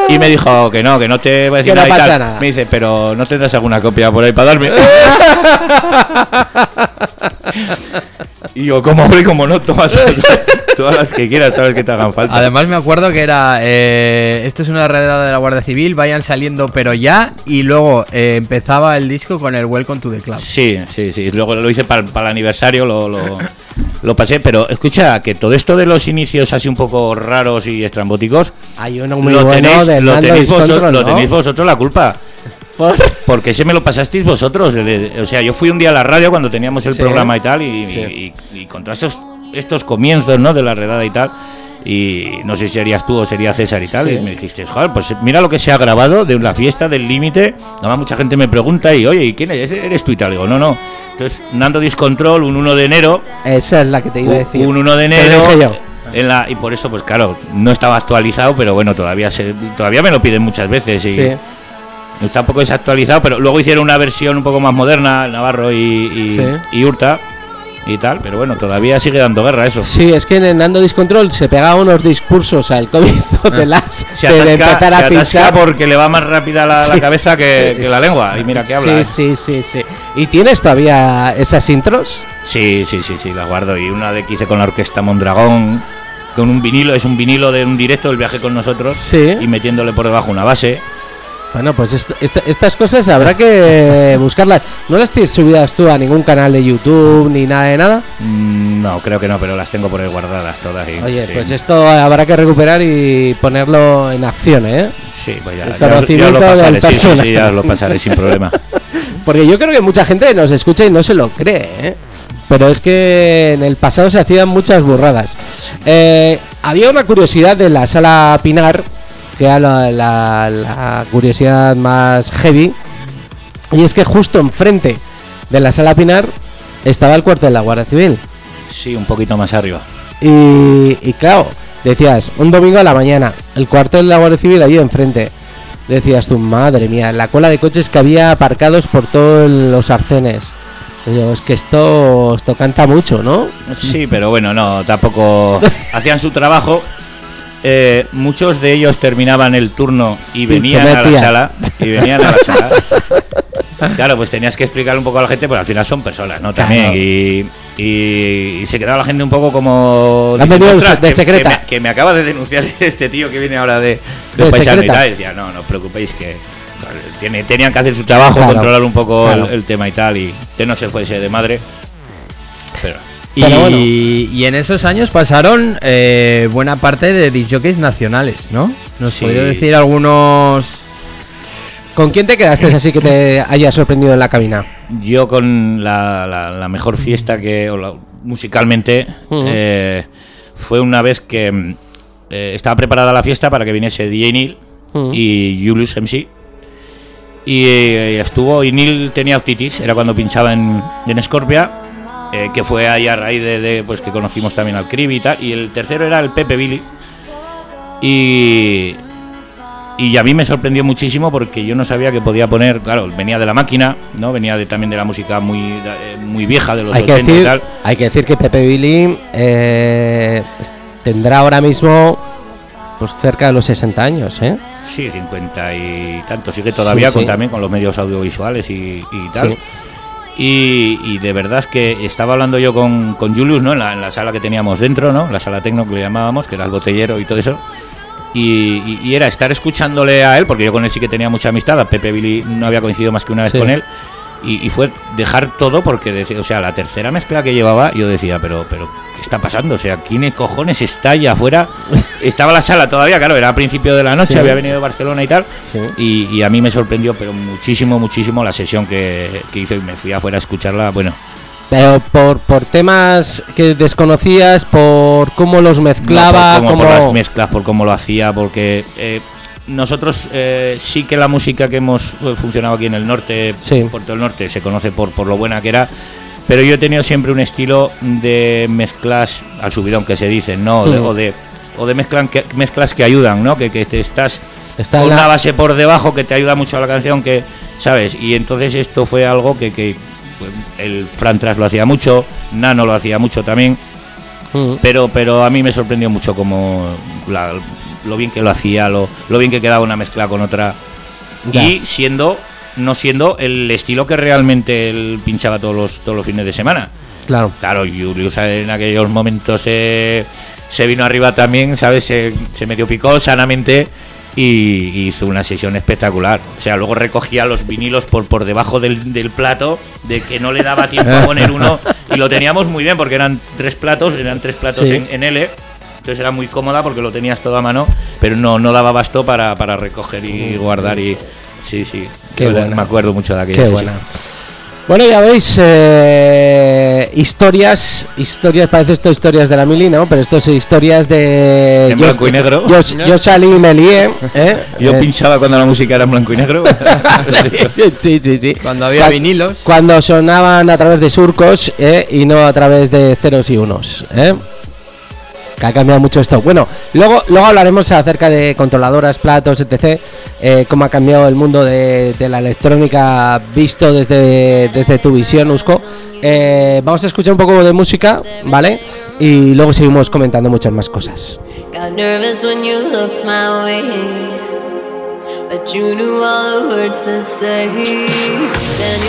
Y me dijo que no, que no te voy a decir Que no nada, y tal. nada. Me dice, pero no tendrás alguna copia por ahí para darme. [LAUGHS] y yo, como hombre, como no, todas, todas las que quieras, todas las que te hagan falta. Además me acuerdo que era, eh, esto es una redada de la Guardia Civil, vayan saliendo pero ya, y luego eh, empezaba el disco con el Welcome to the Club. Sí, sí, sí. Luego lo hice para, para el aniversario, lo, lo, lo pasé. Pero escucha, que todo esto de los inicios así un poco raros y estrambóticos, Hay uno muy lo, bueno tenéis, del lo, tenéis vosotros, lo ¿no? tenéis vosotros la culpa. Por- Porque ese me lo pasasteis vosotros. O sea, yo fui un día a la radio cuando teníamos el Sí. programa y tal, y, Sí. y- y- y con todos estos, comienzos ¿no? de la redada y tal. Y no sé si serías tú o sería César y tal. Sí. Y me dijiste, joder, pues mira lo que se ha grabado de la fiesta del límite. Además, mucha gente me pregunta, y oye, ¿y quién eres? ¿Eres tú y tal? Digo, no, no. Entonces, Nando Discontrol, un 1 de enero. Esa es la que te iba a decir. Un 1 de enero. En la, y por eso, pues claro, no estaba actualizado, pero bueno, todavía se, todavía me lo piden muchas veces. Y, Sí. Tampoco es actualizado, pero luego hicieron una versión un poco más moderna, Navarro y, y, Sí. y Hurta y tal, pero bueno, todavía sigue dando guerra eso. Sí, es que en Nando Discontrol se pegaba unos discursos al comienzo de las Se de, de atasca, empezar se a pinchar. porque le va más rápida la, la Sí. cabeza que, que la lengua. Y mira que habla. ¿eh? Sí, sí, sí, sí. ¿Y tienes todavía esas intros? Sí, sí, sí, sí, la guardo. Y una de que hice con la orquesta Mondragón, con un vinilo, es un vinilo de un directo, el viaje con nosotros, Sí. y metiéndole por debajo una base. Bueno, pues est- est- estas cosas habrá que buscarlas. ¿No las tienes subidas tú a ningún canal de YouTube ni nada de nada? Mm, No, creo que no, pero las tengo por ahí guardadas todas. y- Oye, sí. pues esto habrá que recuperar y ponerlo en acción, ¿eh? Sí, pues ya, ya ya lo pasaré, del sí, sí, sí, personaje. ya lo pasaré sin problema. [LAUGHS] Porque yo creo que mucha gente nos escucha y no se lo cree, ¿eh? Pero es que en el pasado se hacían muchas burradas. Eh, había una curiosidad de la sala Pinar, que era la, la- la curiosidad más heavy, y es que justo enfrente de la sala Pinar estaba el cuartel de la Guardia Civil. Sí, un poquito más arriba. Y, y claro, decías, un domingo a la mañana, el cuartel de la Guardia Civil allí enfrente. Decías tú, madre mía, la cola de coches que había aparcados por todos los arcenes. Digo, es que esto, esto canta mucho, ¿no? Sí, pero bueno, no, tampoco [LAUGHS] hacían su trabajo. Eh, muchos de ellos terminaban el turno y venían a la sala. Y venían a la sala. [LAUGHS] Claro, pues tenías que explicar un poco a la gente, porque al final son personas, ¿no? También. Claro. Y, y- y se quedaba la gente un poco como. Han diciendo, venido "Ostras, de que- secreta". Que me, que me acaba de denunciar [LAUGHS] este tío que viene ahora de, de, De paisano y tal. Y decía, no, no os preocupéis que. tiene- tenían que hacer su trabajo, Claro, controlar un poco el- el, tema y tal, y que no se fuese de madre. Pero. Y, Pero bueno. y en esos años pasaron eh, buena parte de disjockeys nacionales, ¿no? ¿Nos Sí. podría decir algunos...? ¿Con quién te quedaste así que te haya sorprendido en la cabina? Yo con la, la- la mejor fiesta que o la- musicalmente eh, fue una vez que eh, estaba preparada la fiesta para que viniese DJ Neil y Julius MC y estuvo y Neil tenía otitis era cuando pinchaba en, en Scorpia eh, que fue ahí a raíz de, de, pues que conocimos también al Cribi y tal y el tercero era el Pepe Billy y y a mí me sorprendió muchísimo porque yo no sabía que podía poner, claro, venía de la máquina, ¿no? Venía de, también de la música muy, eh, muy vieja de los Hay que, 80 y decir, tal. hay que decir que Pepe Billy eh, tendrá ahora mismo pues cerca de los 60 años, ¿eh? Sí, 50 y tanto, sigue todavía Sí, con también con los medios audiovisuales y, y tal. Sí. Y, y de verdad que estaba hablando yo con, con Julius, ¿no? En la, en la sala que teníamos dentro, ¿no? La sala tecno que le llamábamos, que era el botellero y todo eso. Y, y- y era estar escuchándole a él, porque yo con él sí que tenía mucha amistad, a Pepe Billy no había coincidido más que una vez Sí. con él. Y, y fue dejar todo porque, decía- o sea, la tercera mezcla que llevaba, yo decía, pero, pero, ¿qué está pasando? O sea, ¿quién cojones está allá afuera? [LAUGHS] Estaba la sala todavía, claro, era a principio de la noche, Sí. había venido de Barcelona y tal. Sí. Y, y a mí me sorprendió, pero muchísimo, muchísimo la sesión que, que hizo y me fui afuera a escucharla. Bueno, Pero por, por temas que desconocías, por cómo los mezclaba, no, por, como cómo... por las mezclas, por cómo lo hacía, porque eh, nosotros eh, sí que la música que hemos eh, funcionado aquí en el norte, Sí. por todo el norte, se conoce por, por lo buena que era. Pero yo he tenido siempre un estilo de mezclas al subidón que se dicen, ¿no? O de, Mm. o de, o de mezclan que, mezclas que ayudan, ¿no? Que, que te estás Está con en la- una base por debajo que te ayuda mucho a la canción, que, ¿sabes? Y entonces esto fue algo que, que pues, el Fran Tras lo hacía mucho, Nano lo hacía mucho también, Mm. pero, pero a mí me sorprendió mucho como la- lo bien que lo hacía, lo, lo bien que quedaba una mezcla con otra. Ya. Y siendo, no siendo el estilo que realmente él pinchaba todos los, todos los fines de semana. Claro. Claro, Julius en aquellos momentos eh, se vino arriba también, ¿sabes? Se, se medio picó sanamente y, hizo una sesión espectacular. O sea, luego recogía los vinilos por, por debajo del, del plato, de que no le daba tiempo a poner uno. Y lo teníamos muy bien porque eran tres platos, eran tres platos Sí. en, en L. Entonces era muy cómoda porque lo tenías todo a mano, pero no, no daba basto para, para recoger y guardar. y Sí, sí. Qué buena. Me acuerdo mucho de aquella Qué buena. Bueno, ya veis, eh, historias, historias, parece esto historias de la mili, ¿no? Pero esto es historias de... En blanco y negro. Yo, yo salí y me lié, ¿eh? Yo Eh, pinchaba cuando la música era en blanco y negro. [LAUGHS] sí, sí, sí. Cuando había vinilos. Cuando sonaban a través de surcos ¿eh? y no a través de ceros y unos. ¿eh? Que ha cambiado mucho esto. Bueno, luego, luego hablaremos acerca de controladoras, platos, etc. eh, cómo ha cambiado el mundo de, la electrónica visto desde, desde tu visión, Usco. Eh, vamos a escuchar un poco de música, ¿vale? Y luego seguimos comentando muchas más cosas. But you knew all the words to say. Then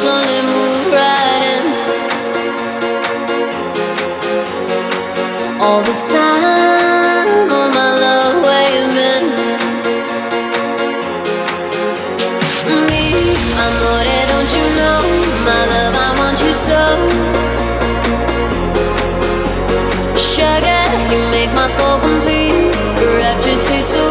slowly moved right All this time, my love? Me, amore, don't you know? My love, I want you so. Sugar, you make my soul complete. Rapture tastes so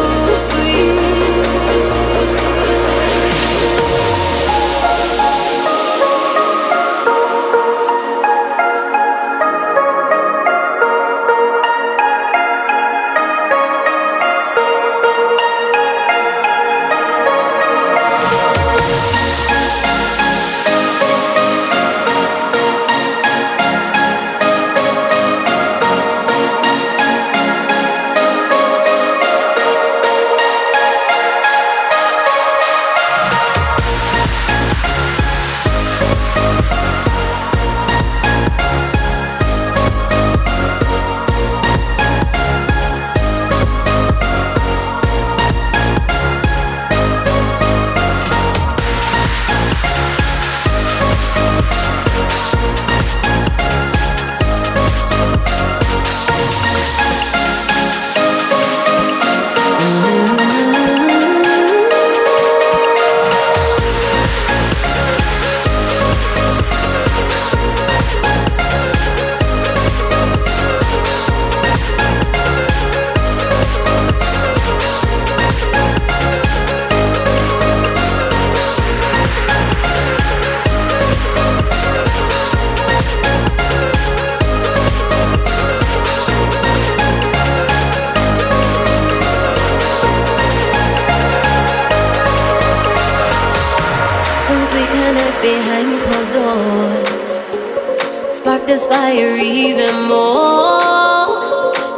fire even more.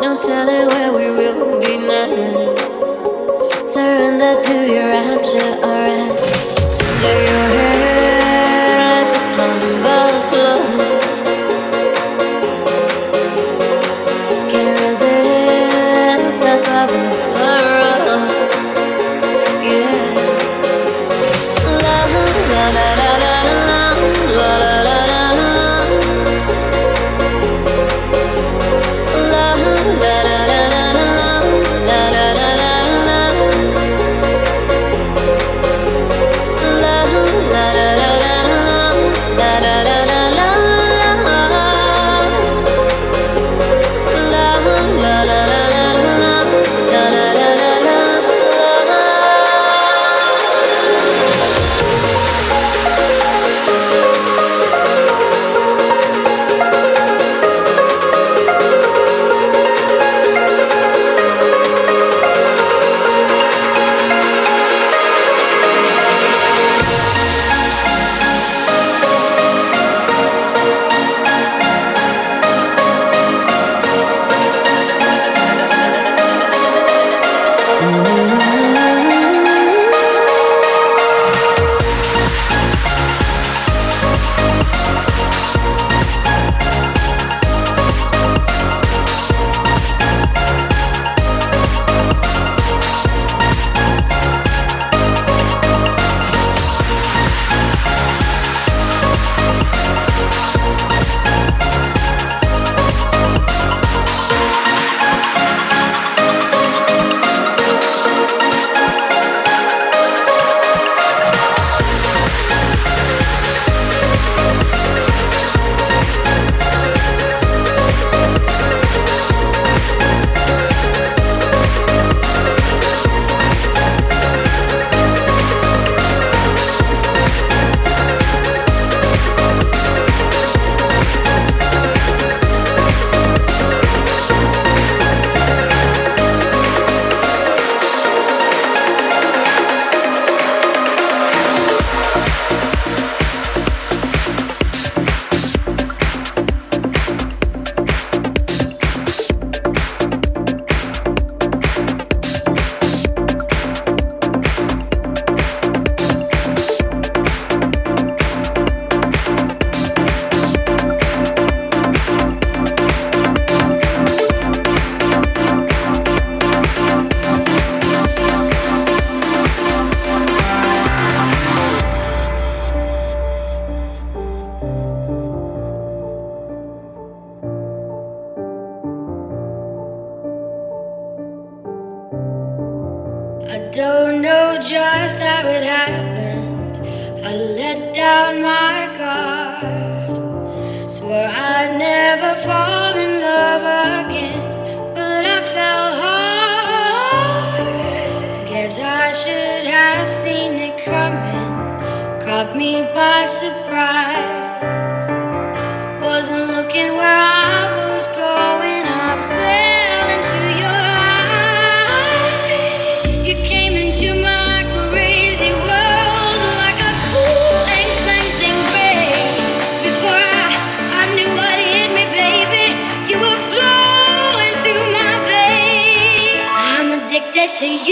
No telling where we will be next. Surrender to your rapture, alright. Lay your head, to you.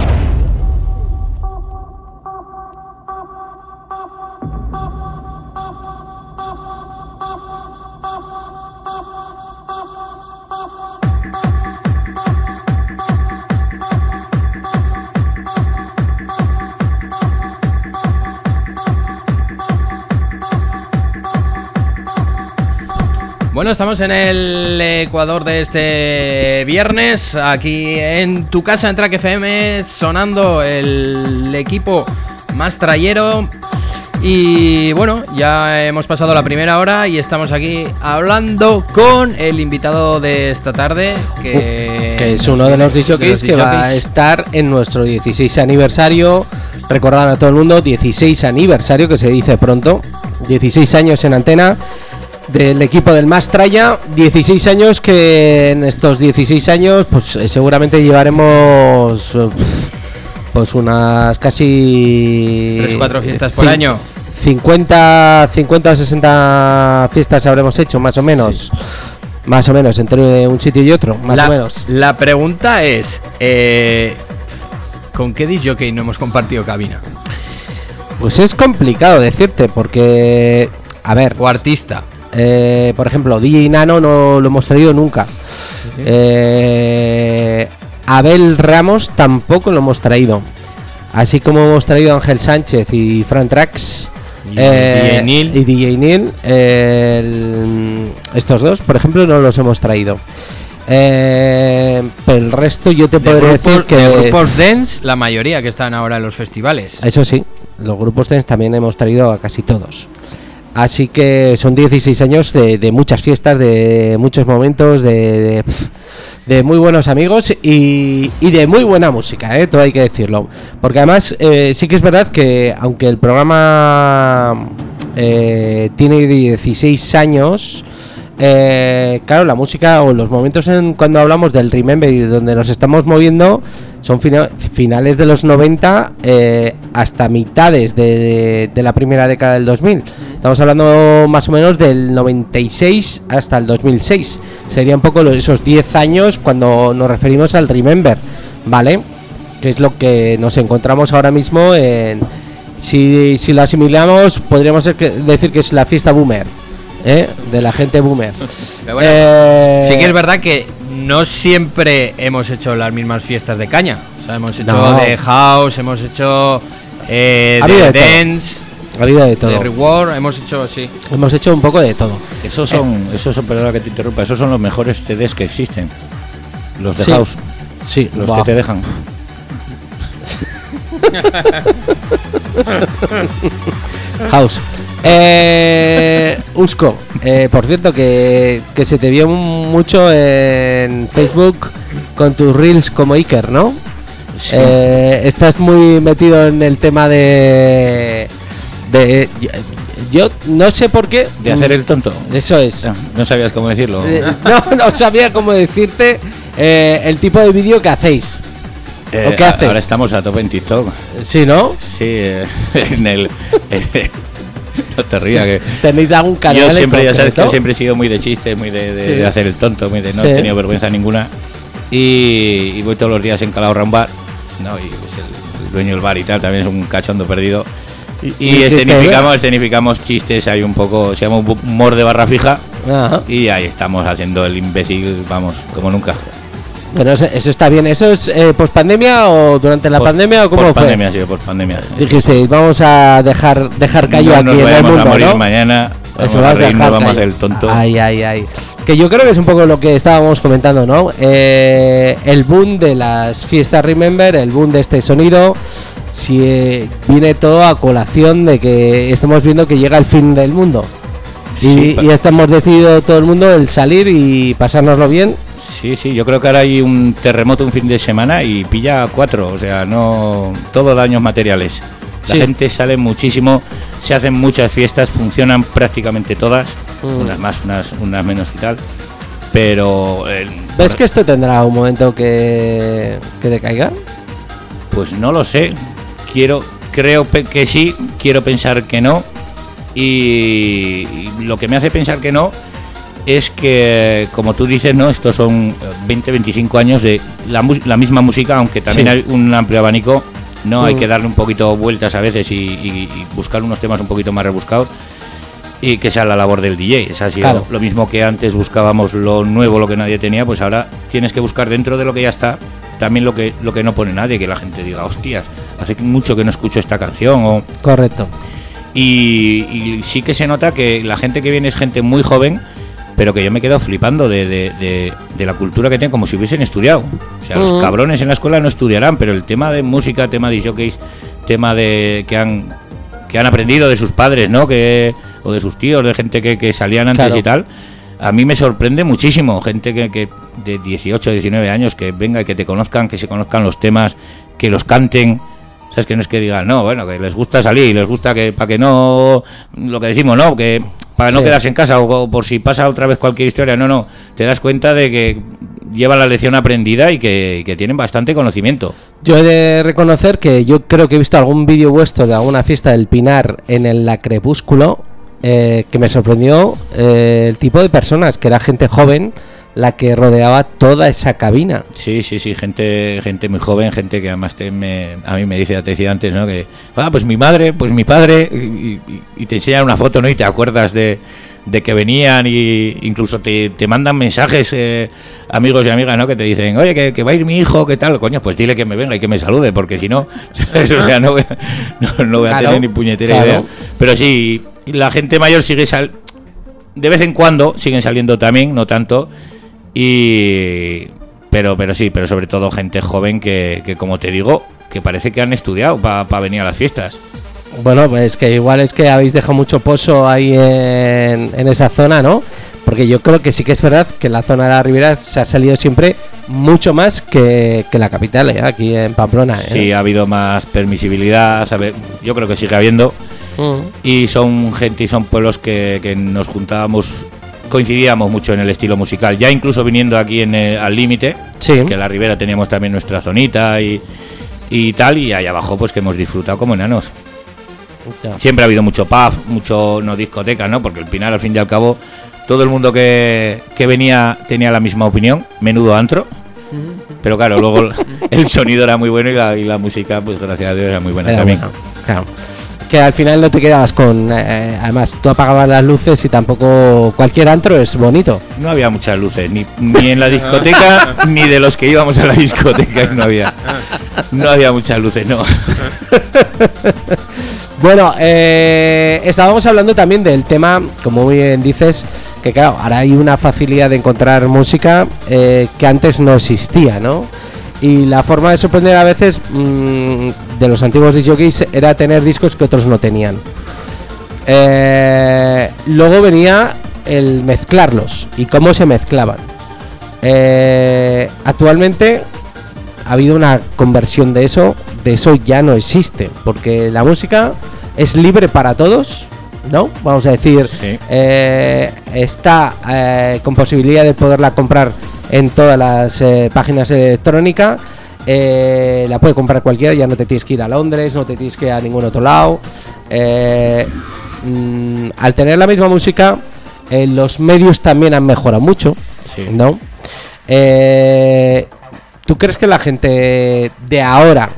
Bueno, estamos en el Ecuador de este viernes, aquí en tu casa en Track FM, sonando el equipo más trayero. Y bueno, ya hemos pasado la primera hora y estamos aquí hablando con el invitado de esta tarde, que, que es uno de los disjockeys que va a estar en nuestro 16 aniversario. Recordar a todo el mundo, 16 aniversario, que se dice pronto. 16 años en antena del equipo del Mastraya. 16 años que en estos 16 años, pues eh, seguramente llevaremos eh, pues unas casi Tres, cuatro fiestas por año. 50, 50 o 60 fiestas habremos hecho, más o menos. Más o menos, entre un sitio y otro, más la, o menos. La pregunta es, eh, ¿con qué disjockey no hemos compartido cabina? Pues es complicado decirte, porque, a ver, O artista. Eh, por ejemplo, DJ Nano no lo hemos traído nunca. Eh, Abel Ramos tampoco lo hemos traído. Así como hemos traído a Ángel Sánchez y Fran Trax. Y DJ Neil. y DJ Neil, eh, el- estos dos, por ejemplo, no los hemos traído. Eh, pero el resto yo te De grupos, decir que de grupos dance, la mayoría que están ahora en los festivales. Eso sí, los grupos dance también hemos traído a casi todos. Así que son 16 años de, muchas fiestas, de muchos momentos, de, de, muy buenos amigos y, y de muy buena música, ¿eh? todo hay que decirlo. Porque además eh, sí que es verdad que aunque el programa eh, tiene 16 años, claro, la música o los momentos en cuando hablamos del Remember y donde nos estamos moviendo son fina- finales de los 90 eh, hasta mitades de, de la primera década del 2000. Estamos hablando más o menos del 96 hasta el 2006. Sería un poco esos 10 años cuando nos referimos al Remember, ¿vale? Que es lo que nos encontramos ahora mismo en... Si, si lo asimilamos, podríamos decir que es la fiesta boomer. ¿eh? De la gente boomer. [LAUGHS] Pero bueno, Eh, Sí que es verdad que no siempre hemos hecho las mismas fiestas de caña. O sea, hemos hecho No. de house, hemos hecho eh, Ha de dance, Ha habido de de todo. reward, hemos hecho así. Hemos hecho un poco de todo. Esos son, esos son, perdona que te interrumpa, esos son los mejores CDs que existen. Los de Sí. House, Sí, los que te dejan. [LAUGHS] House. Eh, Usco, eh, por cierto, que, que se te vio mucho en Facebook con tus reels como Iker, ¿no? Sí. Eh, estás muy metido en el tema de. de yo no sé por qué. de hacer el tonto. Eso es. No, no sabías cómo decirlo. Eh, no, no sabía cómo decirte eh, el tipo de vídeo que hacéis. Eh, ¿o qué haces? Ahora estamos a tope en TikTok. Sí, ¿no? Sí, eh, [LAUGHS] en el. [LAUGHS] no te rías que. ¿Tenéis algún canal? Yo siempre, ya sabes que siempre he sido muy de chiste, muy de, de- Sí. de hacer el tonto, muy de no Sí. he tenido vergüenza ninguna. Y, y voy todos los días en Calahorra a un bar, ¿no? Y pues el, el dueño del bar y tal también es un cachondo perdido. Y, y chiste, escenificamos, escenificamos chistes, hay un poco, se llama humor de barra fija. Ajá. Y ahí estamos haciendo el imbécil, vamos, como nunca. Bueno, eso, eso está bien. ¿Eso es eh, post pandemia o durante la Post- pandemia o cómo post fue? pandemia, sí, post pandemia. Dijiste, vamos a dejar dejar callo no aquí en el mundo, a morir ¿no? mañana, vamos Eso, a vamos a vamos hacer el tonto. Ay, ay, ay. Que yo creo que es un poco lo que estábamos comentando, ¿no? Eh, el boom de las fiestas Remember, el boom de este sonido, si eh, viene todo a colación de que estamos viendo que llega el fin del mundo. Y, Sí, y estamos decidido todo el mundo el salir y pasárnoslo bien. Sí, sí, yo creo que ahora hay un terremoto un fin de semana y pilla cuatro, o sea, no todo daños materiales. La Sí. gente sale muchísimo, se hacen muchas fiestas, funcionan prácticamente todas, Mm. unas más, unas, unas menos y tal, pero eh, ¿Ves que esto tendrá un momento que, que decaiga? pues no lo sé. Quiero, creo que sí, quiero pensar que no. Y, y lo que me hace pensar que no es que, como tú dices, ¿no? Estos son 20, 25 años de la, la misma música, aunque también Sí. hay un amplio abanico, ¿no? Hay Mm. que darle un poquito vueltas a veces y, y- y buscar unos temas un poquito más rebuscados y que sea la labor del DJ. Es así, Claro. lo mismo que antes buscábamos lo nuevo, lo que nadie tenía, pues ahora tienes que buscar dentro de lo que ya está también lo que, lo que no pone nadie, que la gente diga, hostias, hace mucho que no escucho esta canción o... Correcto. Y, y sí que se nota que la gente que viene es gente muy joven, pero que yo me he quedado flipando de, de- de- de la cultura que tienen, como si hubiesen estudiado. O sea, los Ujú. cabrones en la escuela no estudiarán, pero el tema de música, tema de jockeys, tema de que han que han aprendido de sus padres, ¿no? Que o de sus tíos, de gente que, que salían antes Claro. y tal. A mí me sorprende muchísimo gente que, que de 18, 19 años que venga y que te conozcan, que se conozcan los temas, que los canten. ¿Sabes? Que no es que digan, no, bueno, que les gusta salir, les gusta que, para que no, lo que decimos, no, que para no Sí. quedarse en casa o, o por si pasa otra vez cualquier historia, no, no, te das cuenta de que llevan la lección aprendida y que, y que tienen bastante conocimiento. Yo he de reconocer que yo creo que he visto algún vídeo vuestro de alguna fiesta del Pinar en el La Crepúsculo eh, que me sorprendió eh, el tipo de personas, que era gente joven la que rodeaba toda esa cabina. Sí, sí, sí, gente, gente muy joven, gente que además te- me- a mí me dice, te decía antes, ¿no? Que, ah, pues mi madre, pues mi padre, y, y- y te enseñan una foto, ¿no? Y te acuerdas de, de que venían y incluso te, te mandan mensajes, eh, amigos y amigas, ¿no? Que te dicen, oye, que, que va a ir mi hijo, ¿qué tal? Coño, pues dile que me venga y que me salude, porque si no, [LAUGHS] ¿sabes? o sea, no voy, a- no, no voy a Claro, tener ni puñetera claro. idea. Pero sí, y la gente mayor sigue sal de vez en cuando siguen saliendo también, no tanto. Y pero pero sí, pero sobre todo gente joven que, que como te digo, que parece que han estudiado para venir a las fiestas. Bueno, pues que igual es que habéis dejado mucho pozo ahí en, en esa zona, ¿no? Porque yo creo que sí que es verdad que la zona de la Ribera se ha salido siempre mucho más que, que la capital, ¿eh? aquí en Pamplona. ¿eh? Sí, ha habido más permisibilidad, ¿sabe? yo creo que sigue habiendo. Mm. Y son gente y son pueblos que, que nos juntábamos, coincidíamos mucho en el estilo musical. Ya incluso viniendo aquí en el- al límite, Sí. que en la Ribera teníamos también nuestra zonita y, y tal, y ahí abajo pues que hemos disfrutado como enanos. Ya. Siempre ha habido mucho pub, mucho no discoteca, ¿no? Porque el Pinar, al fin y al cabo, todo el mundo que, que venía tenía la misma opinión, menudo antro. Pero claro, luego el- [LAUGHS] el sonido era muy bueno y la, y la música, pues gracias a Dios, era muy buena Era también. bueno, claro. Que al final no te quedabas con. eh, además, tú apagabas las luces y tampoco. Cualquier antro es bonito. No había muchas luces, ni, ni en la discoteca, [LAUGHS] ni de los que íbamos a la discoteca, no había. No había muchas luces, no. [LAUGHS] Bueno, eh, estábamos hablando también del tema, como muy bien dices, que claro, ahora hay una facilidad de encontrar música eh, que antes no existía, ¿no? Y la forma de sorprender a veces mm, de los antiguos DJs era tener discos que otros no tenían. Eh, luego venía el mezclarlos y cómo se mezclaban. Eh, actualmente ha habido una conversión de eso, de eso ya no existe, porque la música es libre para todos, ¿no? Vamos a decir, Sí. eh, está eh, con posibilidad de poderla comprar en todas las páginas electrónicas. Eh, la puede comprar cualquiera, ya no te tienes que ir a Londres, no te tienes que ir a ningún otro lado. Eh, mm, al tener la misma música, eh, los medios también han mejorado mucho, Sí. ¿no? ¿Tú crees que la gente de ahora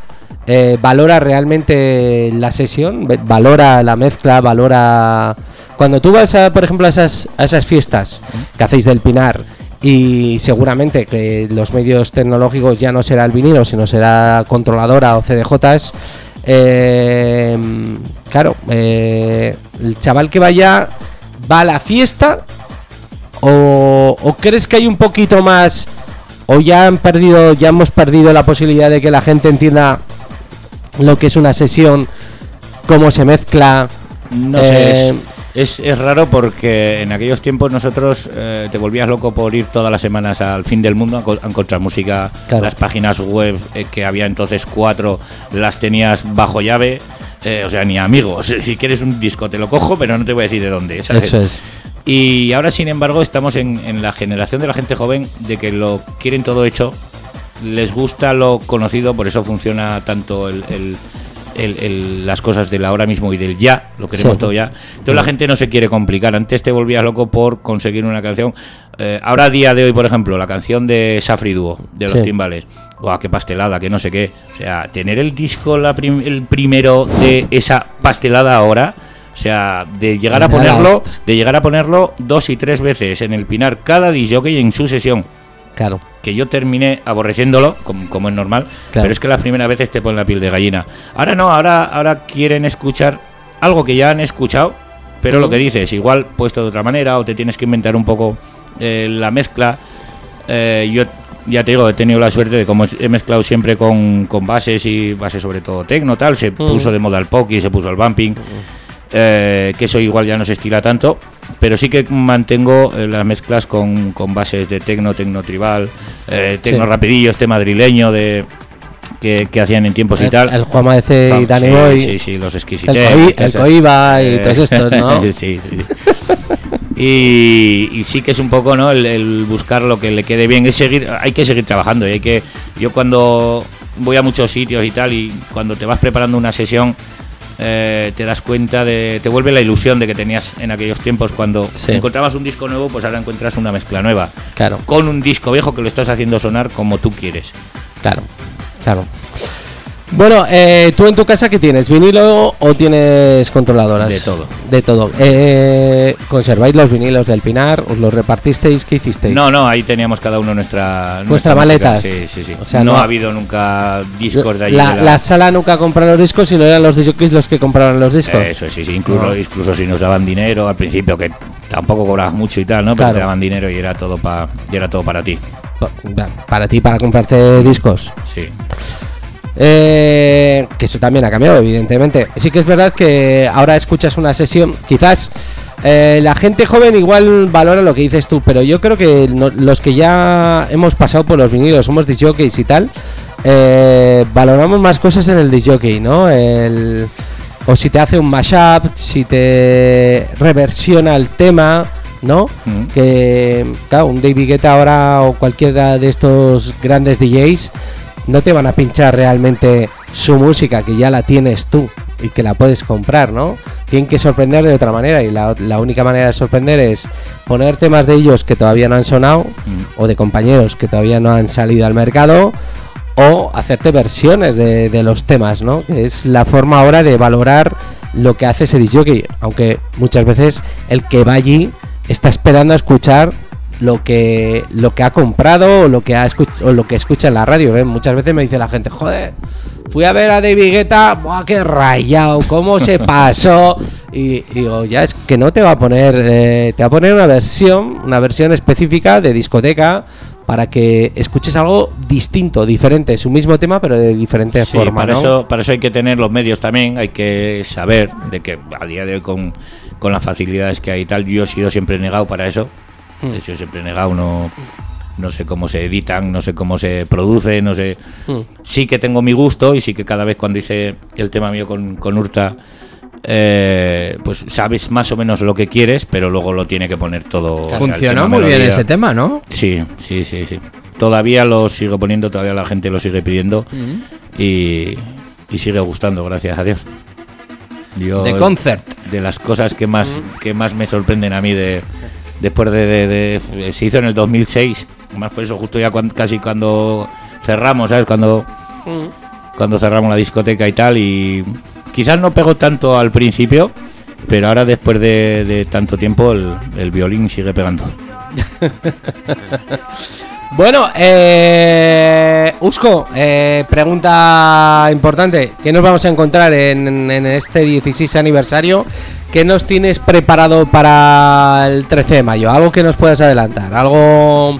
valora realmente la sesión? ¿Valora la mezcla? ¿Valora...? Cuando tú vas, a, por ejemplo, a esas, a esas fiestas que hacéis del Pinar y seguramente que los medios tecnológicos ya no será el vinilo, sino será controladora o CDJs, eh, claro, eh, el chaval que vaya va a la fiesta o, o crees que hay un poquito más o ya han perdido ya hemos perdido la posibilidad de que la gente entienda lo que es una sesión cómo se mezcla No sé, Eh, es, es, es raro porque en aquellos tiempos nosotros eh, te volvías loco por ir todas las semanas al fin del mundo a, co- a encontrar música. Claro. Las páginas web eh, que había entonces cuatro las tenías bajo llave. eh, o sea, ni amigos. [LAUGHS] Si quieres un disco te lo cojo, pero no te voy a decir de dónde. ¿sabes? eso es Y ahora, sin embargo, estamos en, en la generación de la gente joven de que lo quieren todo hecho, les gusta lo conocido, por eso funciona tanto el, el- el- el- las cosas del ahora mismo y del ya, lo queremos Sí. todo ya. Entonces la gente no se quiere complicar. Antes te volvías loco por conseguir una canción. Eh, ahora, a día de hoy, por ejemplo, la canción de Safri Duo, de los Sí. timbales. Guau, qué pastelada, que no sé qué. O sea, tener el disco la prim- el primero de esa pastelada ahora. O sea, de llegar a ponerlo, de llegar a ponerlo dos y tres veces en el Pinar, cada disjockey en su sesión Claro. que yo terminé aborreciéndolo, como, como es normal, Claro. pero es que las primeras veces te ponen la piel de gallina. Ahora no, ahora, ahora quieren escuchar algo que ya han escuchado, pero lo que dices, igual puesto de otra manera, o te tienes que inventar un poco eh, la mezcla. Eh, yo ya te digo, he tenido la suerte de como he mezclado siempre con, con bases y bases sobre todo tecno, tal, se puso de moda el poki, se puso el bumping. Eh, que eso igual ya no se estila tanto, pero sí que mantengo eh, las mezclas con, con bases de tecno, tecno tribal, eh, tecno Sí. rapidillo, este madrileño de que, que hacían en tiempos y El, tal. el Juanma DC y Dani sí, Boy. Sí, sí, los El, exquisites. El esa- Coiba y eh, todos estos, ¿no? [LAUGHS] sí, sí, sí. Y, y sí que es un poco, ¿no? El, el buscar lo que le quede bien. Es seguir, hay que seguir trabajando. Y hay que. Yo cuando voy a muchos sitios y tal, y cuando te vas preparando una sesión, eh, te das cuenta de. te vuelve la ilusión de que tenías en aquellos tiempos cuando Sí. encontrabas un disco nuevo, pues ahora encuentras una mezcla nueva. Claro, Con un disco viejo que lo estás haciendo sonar como tú quieres. claro, claro. Bueno, eh, ¿tú en tu casa qué tienes? ¿Vinilo o tienes controladoras? De todo. De todo. Eh, ¿Conserváis los vinilos del Pinar? ¿Os los repartisteis? ¿Qué hicisteis? No, no, ahí teníamos cada uno nuestra. ¿Vuestra música. Sí, sí, sí. O sea, no, no- ha habido nunca discos de allí. La, de la sala nunca compró los discos y no eran los discos los que compraron los discos. Eso sí, sí, incluso, No. incluso si nos daban dinero al principio, que tampoco cobrabas mucho y tal, ¿no? Pero Claro. te daban dinero y era todo para y era todo para ti. Pa- Para ti, para comprarte discos. Sí. Eh, que eso también ha cambiado, evidentemente. Sí que es verdad que ahora escuchas una sesión, quizás eh, la gente joven igual valora lo que dices tú, pero yo creo que no- los que ya hemos pasado por los vinilos, somos disjockeys y tal, eh, valoramos más cosas en el disjockey, ¿no? El, o si te hace un mashup, si te reversiona el tema, ¿no? Mm. Que, claro, un David Guetta ahora o cualquiera de estos grandes DJs no te van a pinchar realmente su música, que ya la tienes tú y que la puedes comprar, ¿no? Tienen que sorprender de otra manera y la, la única manera de sorprender es poner temas de ellos que todavía no han sonado Mm. o de compañeros que todavía no han salido al mercado o hacerte versiones de, de los temas, ¿no? Que es la forma ahora de valorar lo que hace ese disjockey, aunque muchas veces el que va allí está esperando a escuchar lo que lo que ha comprado o lo que ha o lo que escucha en la radio. ¿eh? Muchas veces me dice la gente, joder, fui a ver a David Guetta, ¡buah, qué rayado! ¿Cómo se [LAUGHS] pasó? Y, y digo, ya es que no te va a poner, eh, te va a poner una versión, una versión específica de discoteca para que escuches algo distinto, diferente, su mismo tema pero de diferente Sí, forma. para, ¿no? eso, para eso hay que tener los medios también, hay que saber de que a día de hoy con, con las facilidades que hay y tal, yo he sido siempre negado para eso. Mm. He sido siempre negado, no, no sé cómo se editan, no sé cómo se produce, no sé. Mm. Sí que tengo mi gusto y sí que cada vez cuando hice el tema mío con, con Urta, eh, pues sabes más o menos lo que quieres, pero luego lo tiene que poner todo. o sea, Funcionó tema muy bien ese tema, ¿no? Sí, sí, sí, sí. Todavía lo sigo poniendo, todavía la gente lo sigue pidiendo y, y sigue gustando, gracias a Dios. Yo, De concert. de las cosas que más que más me sorprenden a mí de después de, de- de- se hizo en el 2006, más por eso justo ya cuan- casi cuando cerramos, ¿sabes? Cuando cuando cerramos la discoteca y tal y quizás no pegó tanto al principio, pero ahora después de, de tanto tiempo el, el violín sigue pegando. [LAUGHS] Bueno, eh, Usco, eh, pregunta importante. ¿Qué nos vamos a encontrar en, este 16 aniversario? ¿Qué nos tienes preparado para el 13 de mayo? ¿Algo que nos puedas adelantar? ¿Algo...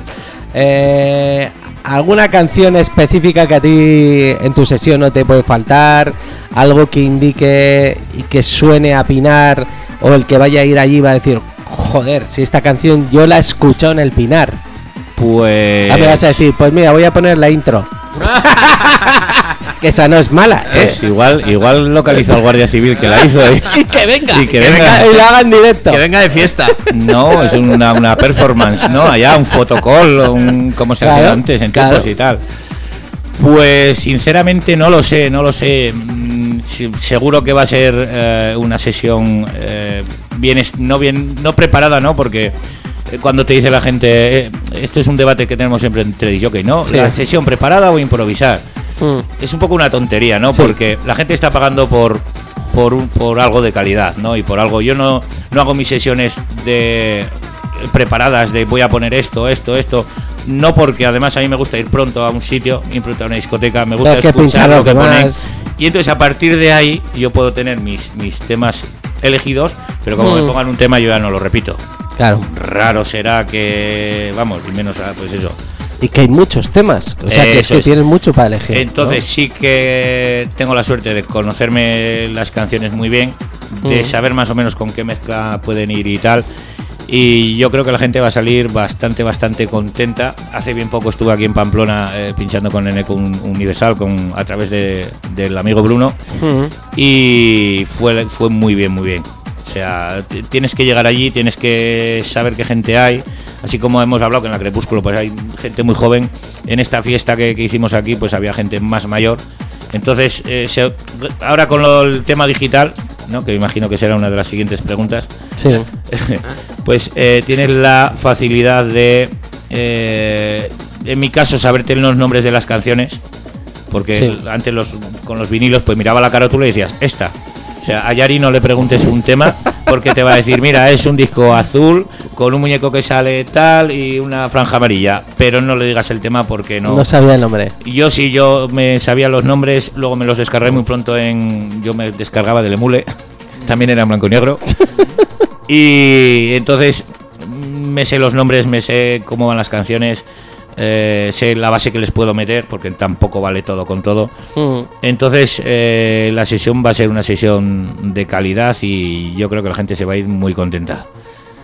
eh, ¿Alguna canción específica que a ti en tu sesión no te puede faltar? ¿Algo que indique y que suene a Pinar? ¿O el que vaya a ir allí va a decir, joder, si esta canción yo la he escuchado en el Pinar? Pues Ah, me vas a decir, pues mira, voy a poner la intro. [LAUGHS] que esa no es mala, ¿eh? Pues igual, igual localizó al guardia civil que la hizo ¿eh? [LAUGHS] Y que venga. y que venga. Y lo haga en directo. Que venga de fiesta. No, es una, una performance, ¿no? Allá un fotocall, un, como se hacía Claro, antes en claro. tiempos y tal. Pues sinceramente no lo sé, no lo sé. Mm, seguro que va a ser eh, una sesión eh, bien, no bien, no preparada, ¿no? Porque cuando te dice la gente, eh, esto es un debate que tenemos siempre entre DJ, ¿no? Sí. La sesión preparada o improvisar. Mm. Es un poco una tontería, ¿no? Sí. Porque la gente está pagando por por, un- por algo de calidad, ¿no? Y por algo. Yo no, no hago mis sesiones de preparadas de voy a poner esto, esto, esto. No porque además a mí me gusta ir pronto a un sitio, a una discoteca, me gusta escuchar lo que ponen. Y entonces a partir de ahí yo puedo tener mis, mis temas elegidos, pero como Mm. me pongan un tema yo ya no lo repito. Claro. Raro será que, vamos, y menos a, pues eso. Y que hay muchos temas. O sea, que es que mucho para elegir. Entonces sí que tengo la suerte de conocerme las canciones muy bien, de Mm. saber más o menos con qué mezcla pueden ir y tal. Y yo creo que la gente va a salir bastante, bastante contenta. Hace bien poco estuve aquí en Pamplona eh, pinchando con Eneco Un- Universal con, a través de- del amigo Bruno Mm. y fue, fue muy bien, muy bien. O sea, tienes que llegar allí, tienes que saber qué gente hay. Así como hemos hablado que en la Crepúsculo pues hay gente muy joven. En esta fiesta que, que hicimos aquí pues había gente más mayor. Entonces, eh, se- ahora con lo- el tema digital, ¿no? que me imagino que será una de las siguientes preguntas, Sí. [LAUGHS] pues eh, tienes la facilidad de, eh, en mi caso, saberte los nombres de las canciones, porque Sí. antes los, con los vinilos, pues miraba la carátula y decías, esta. O sea, a Yari no le preguntes un tema porque te va a decir, mira, es un disco azul con un muñeco que sale tal y una franja amarilla, pero no le digas el tema porque no. No sabía el nombre. Yo sí, yo me sabía los nombres, luego me los descargué muy pronto en. Yo me descargaba del emule, [LAUGHS] también era en blanco y negro. [LAUGHS] y entonces mm, me sé los nombres, me sé cómo van las canciones, eh, sé la base que les puedo meter, porque tampoco vale todo con todo. Mm. Entonces eh, la sesión va a ser una sesión de calidad y yo creo que la gente se va a ir muy contenta.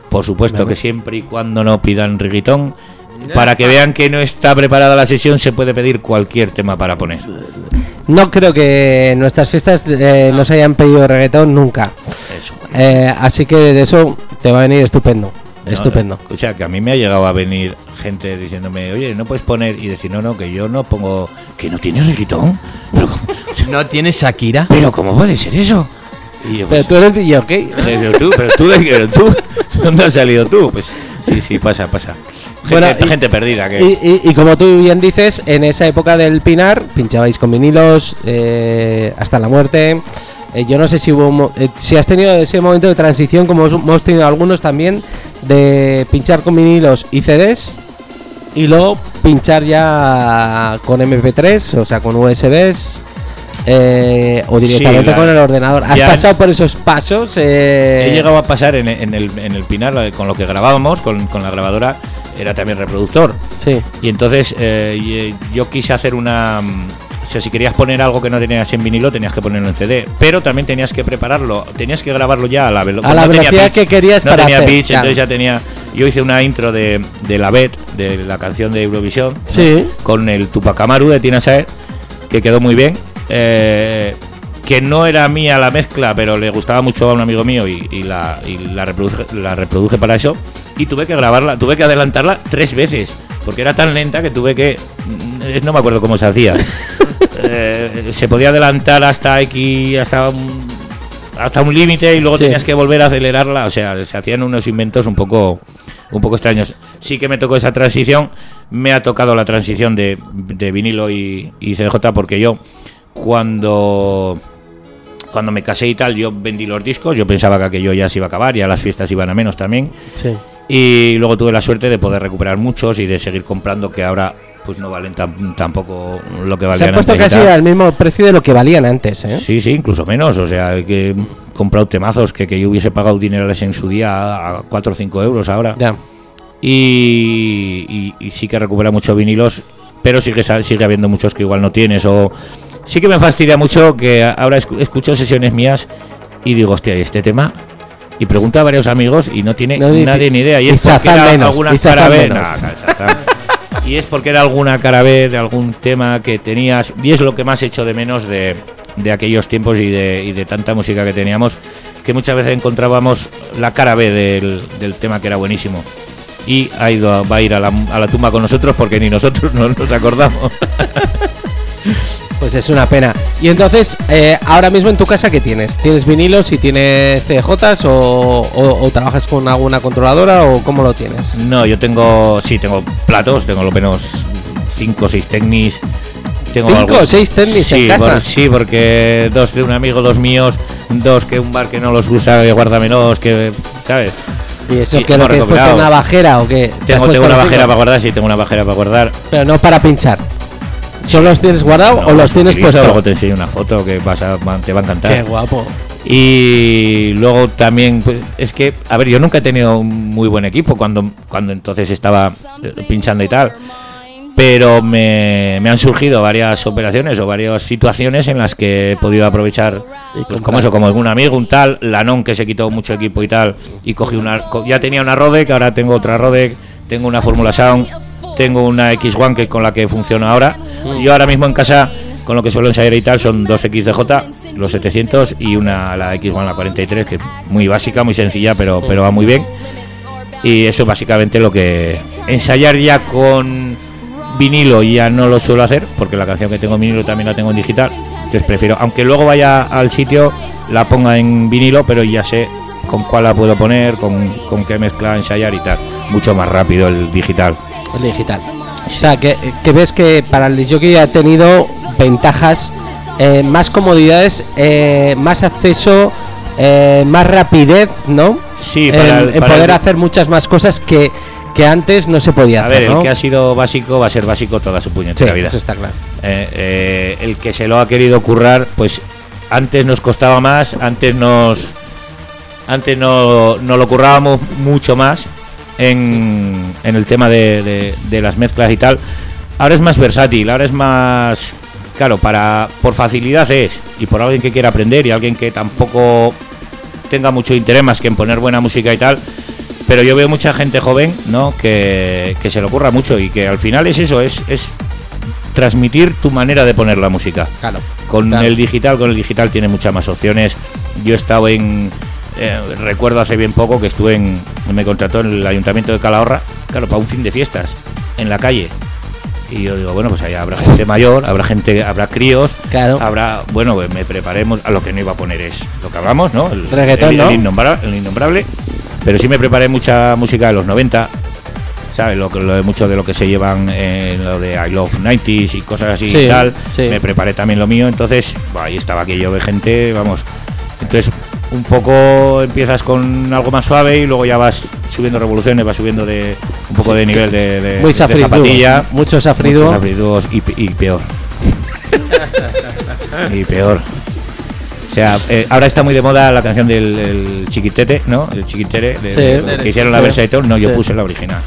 Por supuesto que siempre y cuando no pidan reggaetón, para que vean que no está preparada la sesión, se puede pedir cualquier tema para poner. No creo que nuestras fiestas eh, nos hayan pedido reggaetón nunca. Eso. Eh, así que de eso te va a venir estupendo. No, estupendo. no. O sea, que a mí me ha llegado a venir gente diciéndome, oye, no puedes poner y decir, no, no, que yo no pongo, que no tiene reggaetón. Pero, ¿No [LAUGHS] tienes Shakira? pero ¿cómo puede ser eso? Y yo, Pero pues, tú eres DJ, ¿ok? [LAUGHS] pero tú, pero tú, ¿dónde has salido tú? Pues sí, sí, pasa, pasa. Gente, Bueno, y- gente perdida. Que, Y, y- y como tú bien dices, en esa época del Pinar pinchabais con vinilos eh, hasta la muerte. Eh, yo no sé si hubo un mo- eh, si has tenido ese momento de transición, como hemos- hemos tenido algunos también, de pinchar con vinilos y CDs y luego pinchar ya con MP3, o sea, con USBs. eh, o directamente con el ordenador. ¿Has pasado por esos pasos? eh? He llegado a pasar en, en el, en el Pinar con lo que grabábamos, con, con la grabadora, era también reproductor. Sí. Y entonces eh, eh, yo quise hacer una. O sea, si querías poner algo que no tenías en vinilo, tenías que ponerlo en CD. Pero también tenías que prepararlo, tenías que grabarlo ya a la, velo- A la no velocidad pitch, que querías no para tenía hacer, pitch, claro. entonces ya tenía. Yo hice una intro de, de la Bet, de la canción de Eurovisión, ¿no? Sí. con el Tupac Amaru de Tina Saer, que quedó muy bien. eh, que no era mía la mezcla, pero le gustaba mucho a un amigo mío y, y la, y la, reproduje, la reproduje para eso. Y tuve que grabarla, tuve que adelantarla tres veces, porque era tan lenta que tuve que. Es- No me acuerdo cómo se hacía. [LAUGHS] Eh, se podía adelantar hasta X, hasta un, hasta un límite y luego Sí. tenías que volver a acelerarla. O sea, se hacían unos inventos un poco, un poco extraños. Sí que me tocó esa transición. Me ha tocado la transición de, de vinilo y, y CDJ porque yo cuando cuando me casé y tal, yo vendí los discos, yo pensaba que aquello ya se iba a acabar, ya las fiestas iban a menos también. Sí. Y luego tuve la suerte de poder recuperar muchos y de seguir comprando que ahora pues no valen tan- tampoco lo que Se valían han puesto antes y casi al mismo precio de lo que valían antes, ¿eh? Sí, sí, incluso menos. O sea, he que he comprado temazos que, que yo hubiese pagado dinerales en su día a 4 o 5 euros ahora. Ya. Y, y- y sí que recupera muchos vinilos, pero sigue, sa- sigue habiendo muchos que igual no tienes. O sí que me fastidia mucho que ahora escu- escucho sesiones mías y digo, hostia, ¿y este tema? Y pregunto a varios amigos y no tiene No, nadie ni idea. Y y es porque era alguna y es porque era alguna cara B de algún tema que tenías. Y es lo que más echo de menos de, de aquellos tiempos y de, y de tanta música que teníamos. Que muchas veces encontrábamos la cara B del, del tema que era buenísimo. Y ha ido va a ir a la, a la tumba con nosotros porque ni nosotros [LAUGHS] no nos acordamos. [LAUGHS] Pues es una pena. Y entonces, eh, ahora mismo en tu casa, ¿qué tienes? ¿Tienes vinilos y tienes CDJs o, o- o trabajas con alguna controladora o cómo lo tienes? No, yo tengo, sí, tengo platos, tengo lo menos 5 o 6 Technics. Tengo ¿Cinco o seis Technics sí, en casa? por- sí, porque dos de un amigo, dos míos, dos que un bar que no los usa, que guárdamelos, que, ¿sabes? ¿Y eso Y que lo que recopilado. una bajera o qué? ¿Te has Tengo, tengo una bajera para guardar, sí, tengo una bajera para guardar. Pero no para pinchar. ¿Solo los tienes guardado o los tienes puestos? Luego te enseño una foto que vas a, te va a encantar. Qué guapo. Y luego también, pues, es que, a ver, yo nunca he tenido un muy buen equipo cuando, cuando entonces estaba eh, pinchando y tal. Pero me, me han surgido varias operaciones o varias situaciones en las que he podido aprovechar, pues como eso, como algún amigo, un tal, Lanón que se quitó mucho equipo y tal, y cogí una, ya tenía una Rodec, ahora tengo otra Rodec, tengo una Fórmula Sound, tengo una X1 que con la que funciona ahora. Yo ahora mismo en casa, con lo que suelo ensayar y tal, son dos XDJ, los 700 y una la X1 la 43, que es muy básica, muy sencilla, pero, pero va muy bien. Y eso es básicamente lo que ensayar ya con vinilo ya no lo suelo hacer porque la canción que tengo en vinilo también la tengo en digital. Entonces prefiero, aunque luego vaya al sitio, la ponga en vinilo, pero ya sé con cuál la puedo poner, con, con qué mezcla ensayar y tal. Mucho más rápido el digital. El digital. O sea, que, que ves que para el jockey ha tenido ventajas, eh, más comodidades, eh, más acceso, eh, más rapidez, ¿no? Sí, para el- en para poder el- hacer muchas más cosas que, que antes no se podía A hacer, ver, ¿no? el que ha sido básico va a ser básico toda su Sí, puñetera vida. eso está claro. El que se lo ha querido currar, pues antes nos costaba más, antes nos antes no, no lo currábamos mucho más en, en el tema de, de- de las mezclas y tal. Ahora es más versátil, ahora es más claro, para por facilidad es y por alguien que quiera aprender y alguien que tampoco tenga mucho interés más que en poner buena música y tal. Pero yo veo mucha gente joven, ¿no? Que, que se le ocurra mucho y que al final es eso, es, es transmitir tu manera de poner la música. Claro. Con Claro. el digital, con el digital tiene muchas más opciones. Yo he estado en, eh, recuerdo hace bien poco que estuve en, me contrató en el ayuntamiento de Calahorra, claro, para un fin de fiestas, en la calle. Y yo digo, bueno, pues ahí habrá gente mayor, habrá gente, habrá críos, Claro. habrá, bueno, pues me preparemos, a lo que no iba a poner es lo que hablamos, ¿no? El, Reggaetón, el- ¿no? el innombrable, el innombrable. Pero sí me preparé mucha música de los 90, ¿sabes? Lo, que- lo de mucho de lo que se llevan en lo de I Love 90s y cosas así Sí, y tal. sí. Me preparé también lo mío, entonces buah, ahí estaba aquello de gente, vamos. Entonces un poco empiezas con algo más suave y luego ya vas subiendo revoluciones, vas subiendo de un poco Sí, de nivel de, de, Muy de zapatilla. Muchos safridúos y, pe- y peor. [LAUGHS] y peor. O sea, eh, ahora está muy de moda la canción del el chiquitete, ¿no? El chiquitere, de- Sí, que hicieron la sí. todo. No, yo puse la original.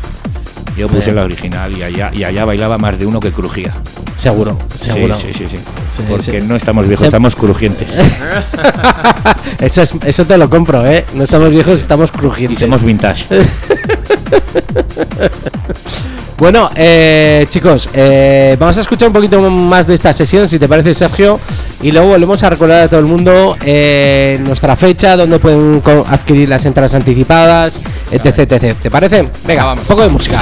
Yo puse Bien. la original y allá, y allá bailaba más de uno que crujía. Seguro, seguro. Sí, sí, sí. Sí, Porque sí. no estamos viejos, estamos crujientes. [LAUGHS] eso, es, eso te lo compro, ¿eh? No estamos viejos, estamos y crujientes. somos vintage. [LAUGHS] [LAUGHS] Bueno, eh, chicos, eh, vamos a escuchar un poquito más de esta sesión, si te parece, Sergio, y luego volvemos a recordar a todo el mundo eh, nuestra fecha, donde pueden adquirir las entradas anticipadas, etc, etc. ¿Te parece? Venga, un poco de música.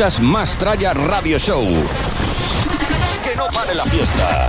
Escuchas Más Tralla Radio Show. Que no pare la fiesta.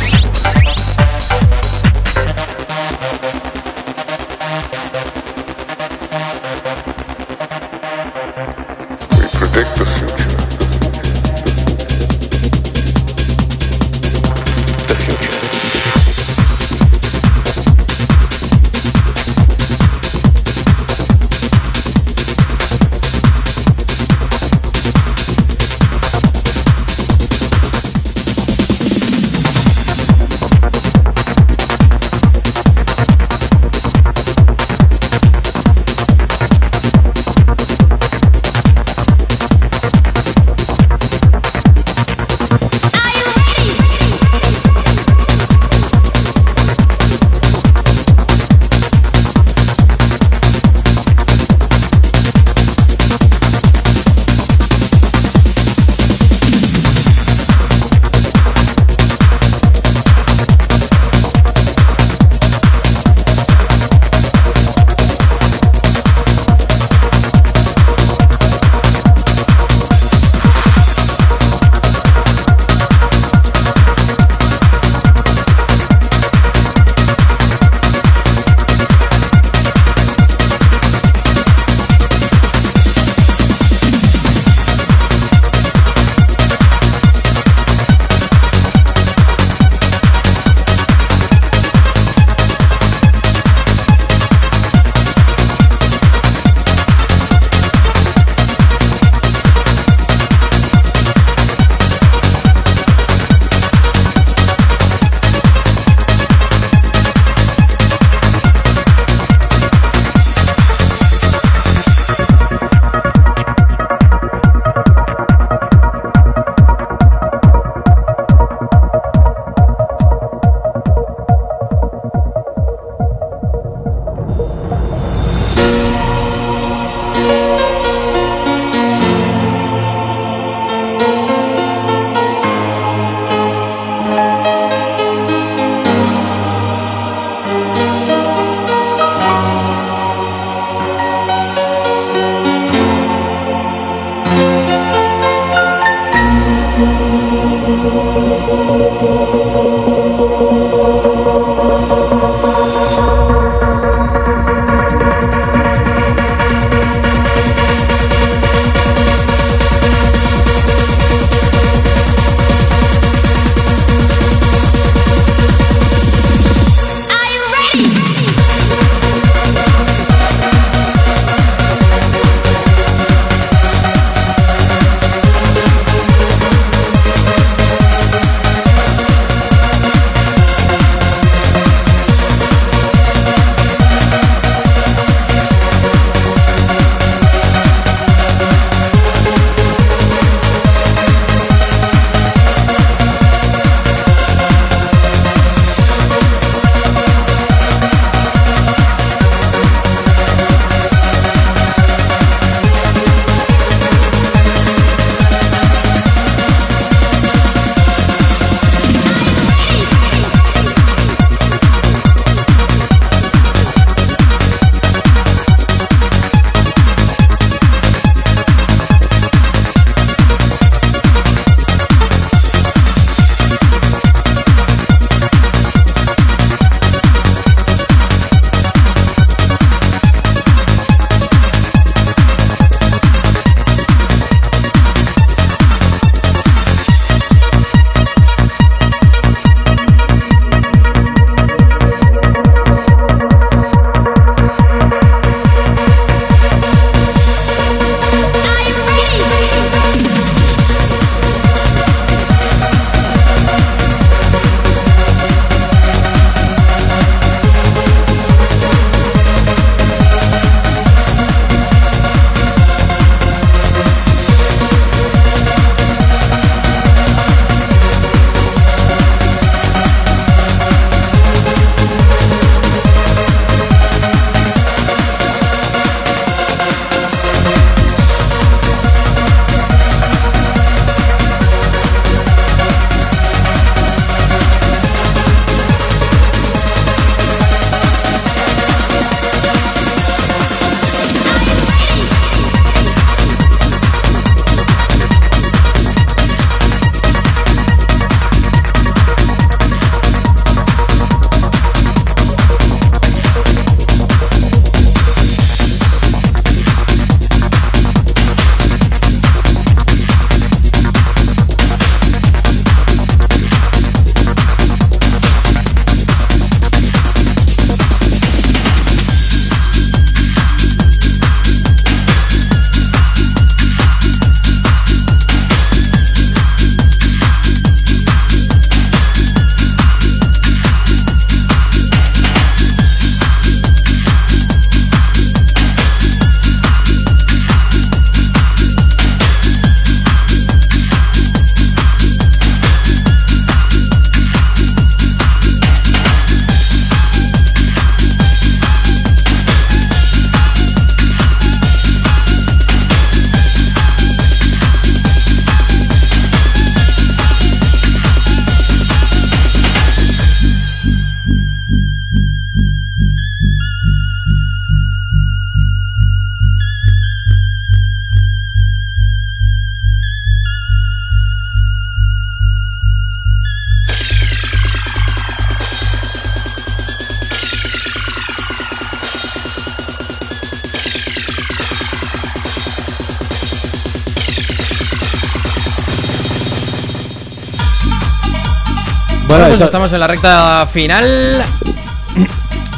Estamos en la recta final.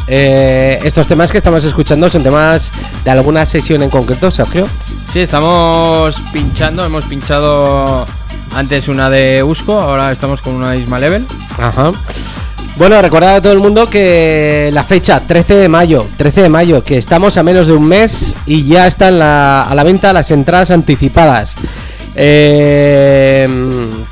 Eh, estos temas que estamos escuchando son temas de alguna sesión en concreto, Sergio. Sí, estamos pinchando. Hemos pinchado antes una de Usco, ahora estamos con una de Isma Level. Ajá. Bueno, recordar a todo el mundo que la fecha 13 de mayo, 13 de mayo, que estamos a menos de un mes y ya están la- a la venta las entradas anticipadas. Eh,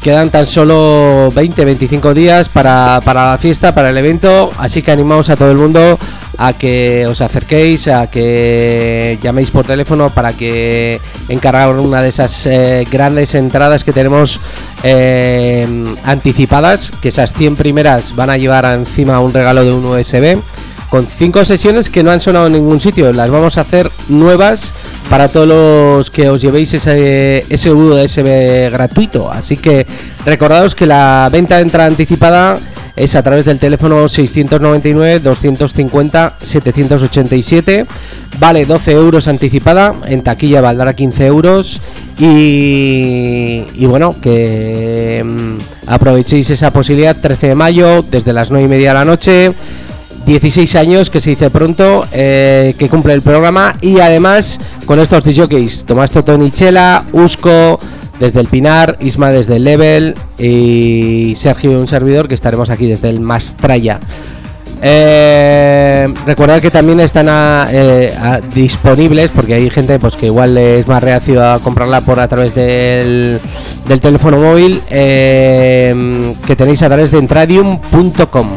quedan tan solo 20-25 días para, para la fiesta, para el evento, así que animamos a todo el mundo a que os acerquéis, a que llaméis por teléfono para que encargar una de esas eh, grandes entradas que tenemos eh, anticipadas, que esas 100 primeras van a llevar encima un regalo de un USB con cinco sesiones que no han sonado en ningún sitio. Las vamos a hacer nuevas para todos los que os llevéis ese, ese USB gratuito. Así que recordaos que la venta de entrada anticipada es a través del teléfono 699-250-787. Vale 12 euros anticipada, en taquilla valdrá 15 euros. Y, y bueno, que mm, aprovechéis esa posibilidad 13 de mayo, desde las 9 y media de la noche. 16 años que se dice pronto eh, que cumple el programa y además con estos DJs Tomás Totonichela, Usco desde el Pinar, Isma desde el Level y Sergio y un servidor que estaremos aquí desde el Mastraya. Eh, recordad que también están eh, disponibles porque hay gente pues que igual es más reacio a comprarla por a través del, del teléfono móvil eh, que tenéis a través de entradium.com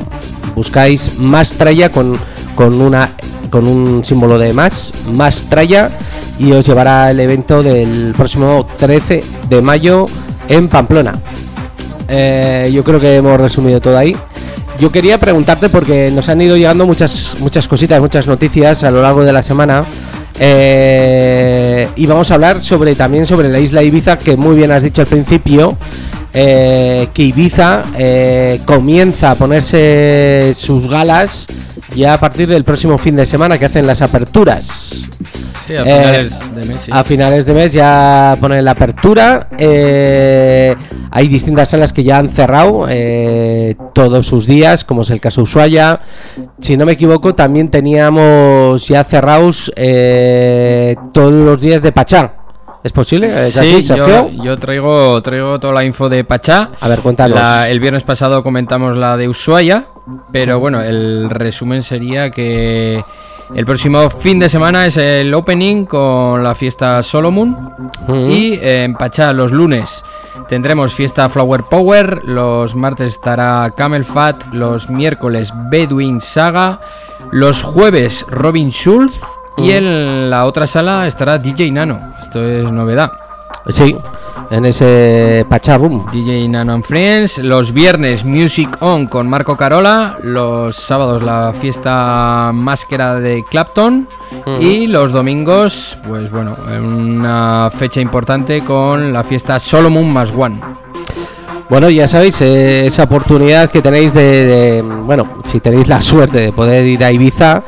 buscáis más traya con, con una con un símbolo de más más traya y os llevará el evento del próximo 13 de mayo en Pamplona. Eh, yo creo que hemos resumido todo ahí yo quería preguntarte porque nos han ido llegando muchas muchas cositas muchas noticias a lo largo de la semana eh, y vamos a hablar sobre también sobre la isla Ibiza que muy bien has dicho al principio eh, que Ibiza eh, comienza a ponerse sus galas ya a partir del próximo fin de semana que hacen las aperturas. Sí, a finales de mes. sí. A finales de mes ya ponen la apertura. eh, hay distintas salas que ya han cerrado eh, todos sus días, como es el caso Ushuaia. Si no me equivoco, también teníamos ya cerrados eh, todos los días de Pachá. ¿Es posible? ¿Es así, Sí, Sergio? yo, yo traigo, traigo toda la info de Pachá. A ver, cuéntanos. La- el viernes pasado comentamos la de Ushuaia, pero bueno, el resumen sería que el próximo fin de semana es el opening con la fiesta Solomon y en Pachá los lunes tendremos fiesta Flower Power, los martes estará Camel Fat, los miércoles Bedouin Saga, los jueves Robin Schulz y en la otra sala estará DJ Nano. Esto es novedad. Sí, en ese Pachá Room. DJ Nano and Friends. Los viernes Music On con Marco Carola. Los sábados la fiesta máscara de Clapton. Ujú. Y los domingos, pues bueno, una fecha importante con la fiesta Solomon más One. Bueno, ya sabéis, eh, esa oportunidad que tenéis de, de, bueno, si tenéis la suerte de poder ir a Ibiza,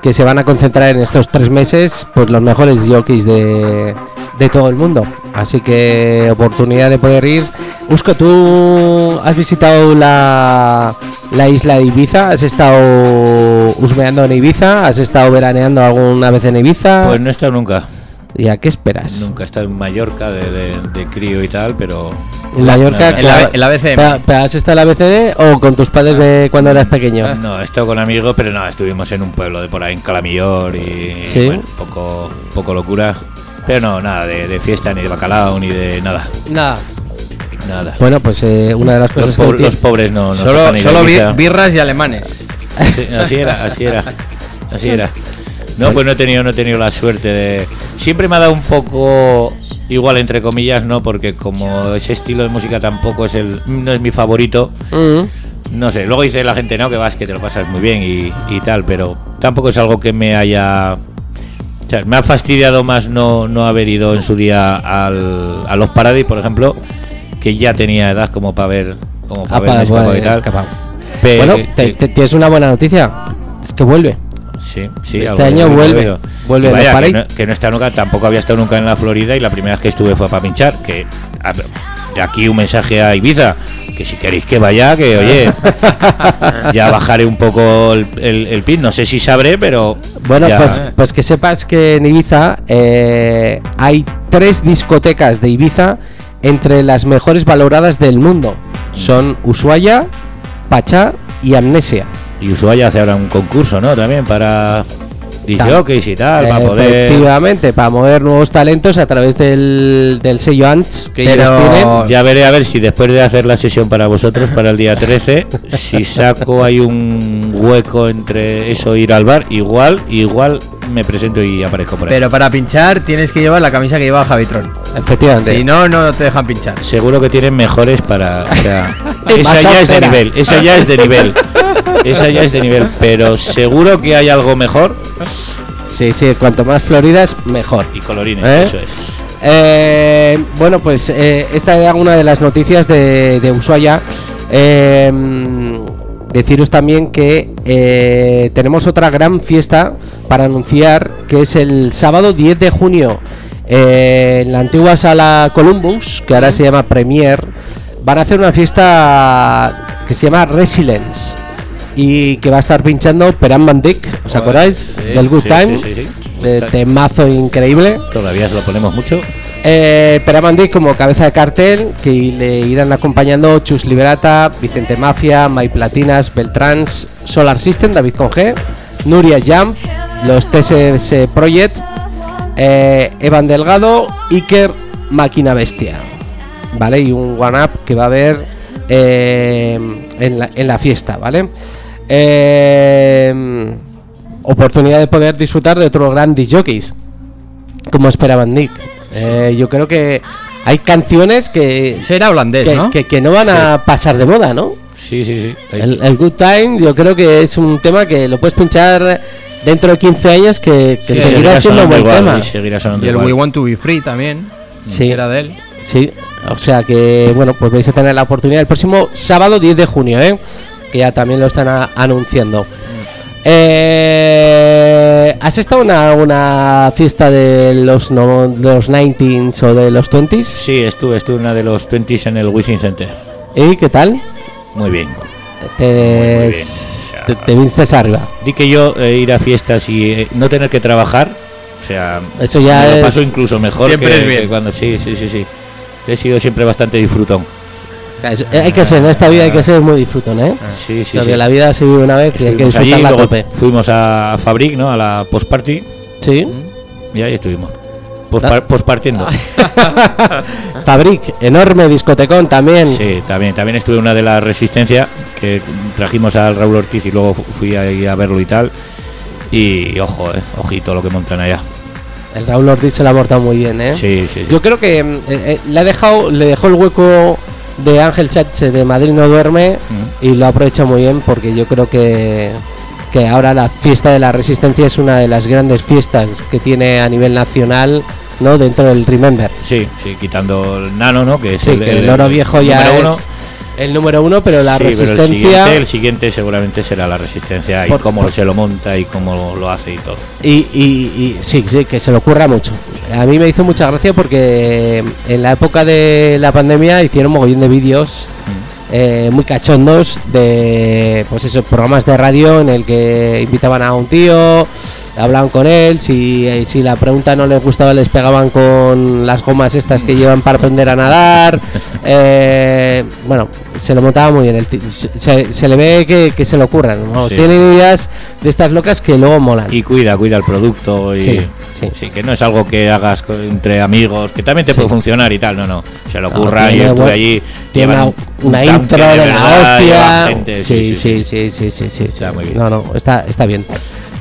que se van a concentrar en estos tres meses, pues los mejores jockeys de, de todo el mundo. Así que oportunidad de poder ir. Busco, ¿tú has visitado la, la isla de Ibiza? ¿Has estado husmeando en Ibiza? ¿Has estado veraneando alguna vez en Ibiza? Pues no he estado nunca. ¿Y a qué esperas? Nunca he estado en Mallorca de, de- de crío y tal, pero. En Mallorca, No, En la- claro. en la BCM. ¿Pero- pero ¿Has estado en la BCD o con tus padres de cuando eras pequeño? No, he estado con amigos, pero no, estuvimos en un pueblo de por ahí, en Calamillor y. Sí. Bueno, poco, poco locura. Pero no, nada de, de fiesta, ni de bacalao, ni de nada. Nada. Nada. Bueno, pues eh, una de las Los, cosas que pobres- tiene- los pobres no, no solo tocan ir a solo birras y alemanes. Sí, así era, así era. Así era. No, pues no he tenido, no he tenido la suerte de. Siempre me ha dado un poco igual entre comillas, no, porque como ese estilo de música tampoco es el, no es mi favorito. Mm. No sé, luego dice la gente, no, que vas, que te lo pasas muy bien y, y tal, pero tampoco es algo que me haya. Sea, me ha fastidiado más no, no haber ido en su día al, a los Paradis, por ejemplo, que ya tenía edad como para ver. Como para Ah, para poder y tal. Pero- Bueno, te- te- tienes una buena noticia. Es que vuelve. Sí, sí. Este año vuelve, vuelve Y los que, no, que no estado nunca, tampoco había estado nunca en la Florida y la primera vez que estuve fue para pinchar, que a- de aquí un mensaje a Ibiza, que si queréis que vaya, que oye, [LAUGHS] ya bajaré un poco el, el, el pin, no sé si sabré, pero... Bueno, ya- pues, pues que sepas que en Ibiza eh, hay tres discotecas de Ibiza entre las mejores valoradas del mundo. Son Ushuaia, Pachá y Amnesia. Y Ushuaia hace ahora un concurso, ¿no? También para disjockeys y tal, para poder... Efectivamente, para mover nuevos talentos a través del, del sello Ants que ellos Pero- tienen. Ya veré a ver si después de hacer la sesión para vosotros para el día 13, [LAUGHS] si saco hay un hueco entre eso e ir al bar, igual, igual me presento y aparezco por ahí. Pero para pinchar tienes que llevar la camisa que lleva Javitron. Efectivamente. Si no, no te dejan pinchar. Seguro que tienen mejores para. O sea, [LAUGHS] esa ya es de nivel, esa ya es de nivel. Esa ya es de nivel, pero seguro que hay algo mejor Sí, sí, cuanto más floridas, mejor. y colorines, ¿Eh? eso es. Eh, bueno, pues eh, esta era una de las noticias de, de Ushuaia. Eh, deciros también que tenemos otra gran fiesta para anunciar que es el sábado 10 de junio en la antigua sala Columbus, que ahora se llama Premier. Van a hacer una fiesta que se llama Resilience y que va a estar pinchando Peran Van Dyck, ¿os acordáis? Del Good sí, Time, sí, de temazo increíble. Todavía se lo ponemos mucho. Eh, Peramandi como cabeza de cartel, que le irán acompañando Chus Liberata, Vicente Mafia, May Platinas, Beltrans, Solar System, David Conge, Nuria Jump, los TSS Project, eh, Evan Delgado, Iker, Máquina Bestia. ¿Vale? Y un one-up que va a haber eh, en, la, en la fiesta, ¿vale? Eh, oportunidad de poder disfrutar de otros grandes jockeys como esperaban Nick. Eh, yo creo que hay canciones que, Será holandés, que, ¿no? que- que no van a pasar de moda, ¿no? Sí, sí, sí. El, el Good Time yo creo que es un tema que lo puedes pinchar dentro de 15 años que, que Sí, seguirá siendo un buen igual, tema. Y el igual. We Want to Be Free también. Sí. Era de él. Sí, o sea que bueno, pues vais a tener la oportunidad el próximo sábado 10 de junio, ¿eh? que ya también lo están a- anunciando. Eh, ¿Has estado en una, una fiesta de los, no, de los 19s o de los 20s? Sí, estuve, estuve en una de los 20s en el Wizzing Center. ¿Y qué tal? Muy bien. Te, muy bien. te, te viniste arriba. Di que yo eh, ir a fiestas y eh, no tener que trabajar, o sea, Eso ya me lo es- paso incluso mejor Siempre que, es bien. que cuando sí, sí, sí, sí. He sido siempre bastante disfrutón. Es- hay que ser, en esta vida hay que ser muy disfrutón, ¿eh? Sí, sí, Porque sí. la vida se vive una vez y hay que Estuvimos allí, disfrutarla a tope. fuimos a Fabric, ¿no? A la post party Sí. y ahí estuvimos. Pospar- Postpartiendo. [LAUGHS] Fabric, enorme discotecón también. Sí, también, también estuve una de la Resistencia que trajimos al Raúl Ortiz y luego fu- fui ahí a verlo y tal. Y ojo, eh, ojito lo que montan allá. El Raúl Ortiz se la ha mortado muy bien, ¿eh? Sí, sí, sí. Yo creo que mm, eh, eh, le ha dejado, le dejó el hueco de Ángel Chache de Madrid no duerme Mm. y lo aprovecha muy bien porque yo creo que que ahora la fiesta de la Resistencia es una de las grandes fiestas que tiene a nivel nacional, ¿no? Dentro del Remember. Sí, sí, quitando el nano, ¿no? Que es Sí, que el, oro viejo ya es. El número uno, pero la Sí, el Resistencia siguiente, el siguiente seguramente será la resistencia y Por- cómo por- se lo monta y cómo lo hace y todo. Y, y- y sí, sí, que se le ocurra mucho. A mí me hizo mucha gracia porque en la época de la pandemia hicieron mogollón de vídeos eh, muy cachondos de, pues eso, programas de radio en el que invitaban a un tío, hablaban con él, si, eh, si la pregunta no les gustaba les pegaban con las gomas estas que llevan para aprender a nadar. [LAUGHS] eh, bueno, se lo montaba muy bien. El se, se le ve que, que se le ocurran. Sí. Tienen ideas de estas locas que luego molan. Y cuida, cuida el producto y Sí, sí. que no es algo que hagas entre amigos, que también te puede funcionar y tal, no, no. Se lo No, ocurra y tiene estuve buen- allí. Tiene una, un- un una intro de, la verdad, llevan hostia. gente, sí, sí, sí, sí, sí, sí, sí, Está muy bien. No, no, está, está bien.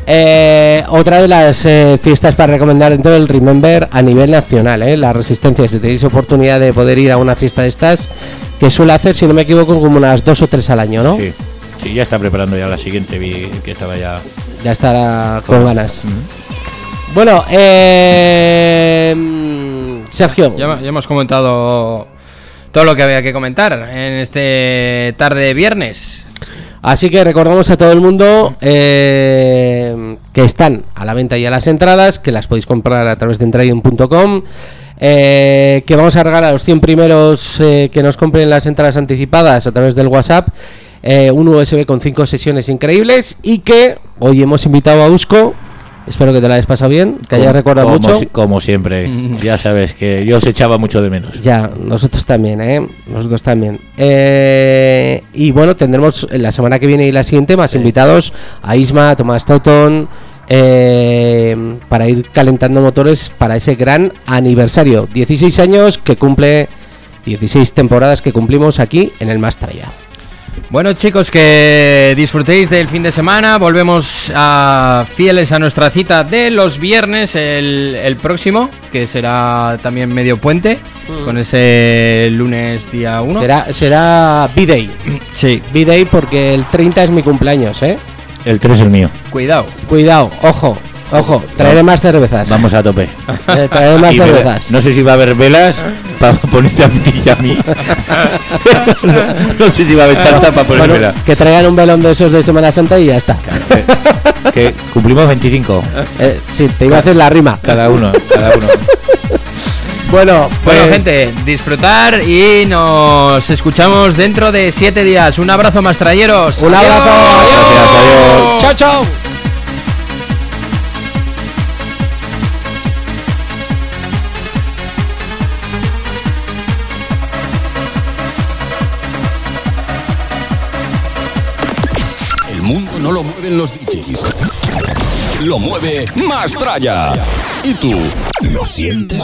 Eh, otra de las eh, fiestas para recomendar dentro del Remember a nivel nacional, eh, la Resistencia. Si tenéis oportunidad de poder ir a una fiesta de estas, que suele hacer, si no me equivoco, como unas dos o tres al año, ¿no? Sí, sí, ya está preparando ya la siguiente, vi que estaba ya. Ya estará con ganas. Bueno, eh, Sergio, Ya, ya hemos comentado todo lo que había que comentar en este tarde viernes. Así que recordamos a todo el mundo eh, que están a la venta ya las entradas, que las podéis comprar a través de entradium.com. eh, que vamos a regalar a los 100 primeros eh, que nos compren las entradas anticipadas a través del WhatsApp. un USB con 5 sesiones increíbles y que hoy hemos invitado a Usco. Espero que te la hayas pasado bien, que hayas recordado como mucho. si- como siempre. [LAUGHS] ya sabes que yo os echaba mucho de menos. Ya, nosotros también, ¿eh? Nosotros también. Eh, y bueno, tendremos la semana que viene y la siguiente más invitados a Isma, a Tomás Toton, eh, para ir calentando motores para ese gran aniversario. 16 años que cumple, 16 temporadas que cumplimos aquí en el Mastraya. Bueno chicos, que disfrutéis del fin de semana. Volvemos a fieles a nuestra cita de los viernes, el, el próximo, que será también medio puente, con ese lunes día 1. Será, será B-Day. [CLEARS THROAT] Sí. B-Day porque el 30 es mi cumpleaños, ¿eh? El 3 es el mío. Cuidado. Cuidado, ojo, ojo, traeré más cervezas. Vamos a tope. Eh, traeré más Y vela- cervezas. no sé si va a haber velas para ponerte a ti y a mí. [LAUGHS] no, no sé si va a haber tanta para poner Bueno, velas. que traigan un velón de esos de Semana Santa y ya está. Que cumplimos 25 Eh, sí, te iba a hacer la rima. cada uno, cada uno. Bueno, pues Bueno gente, disfrutar y nos escuchamos dentro de siete días. Un abrazo más trayeros. un abrazo. Gracias, adiós. Chao, chao. Lo mueven los DJs. Lo mueve Mastraya. ¿Y tú lo sientes?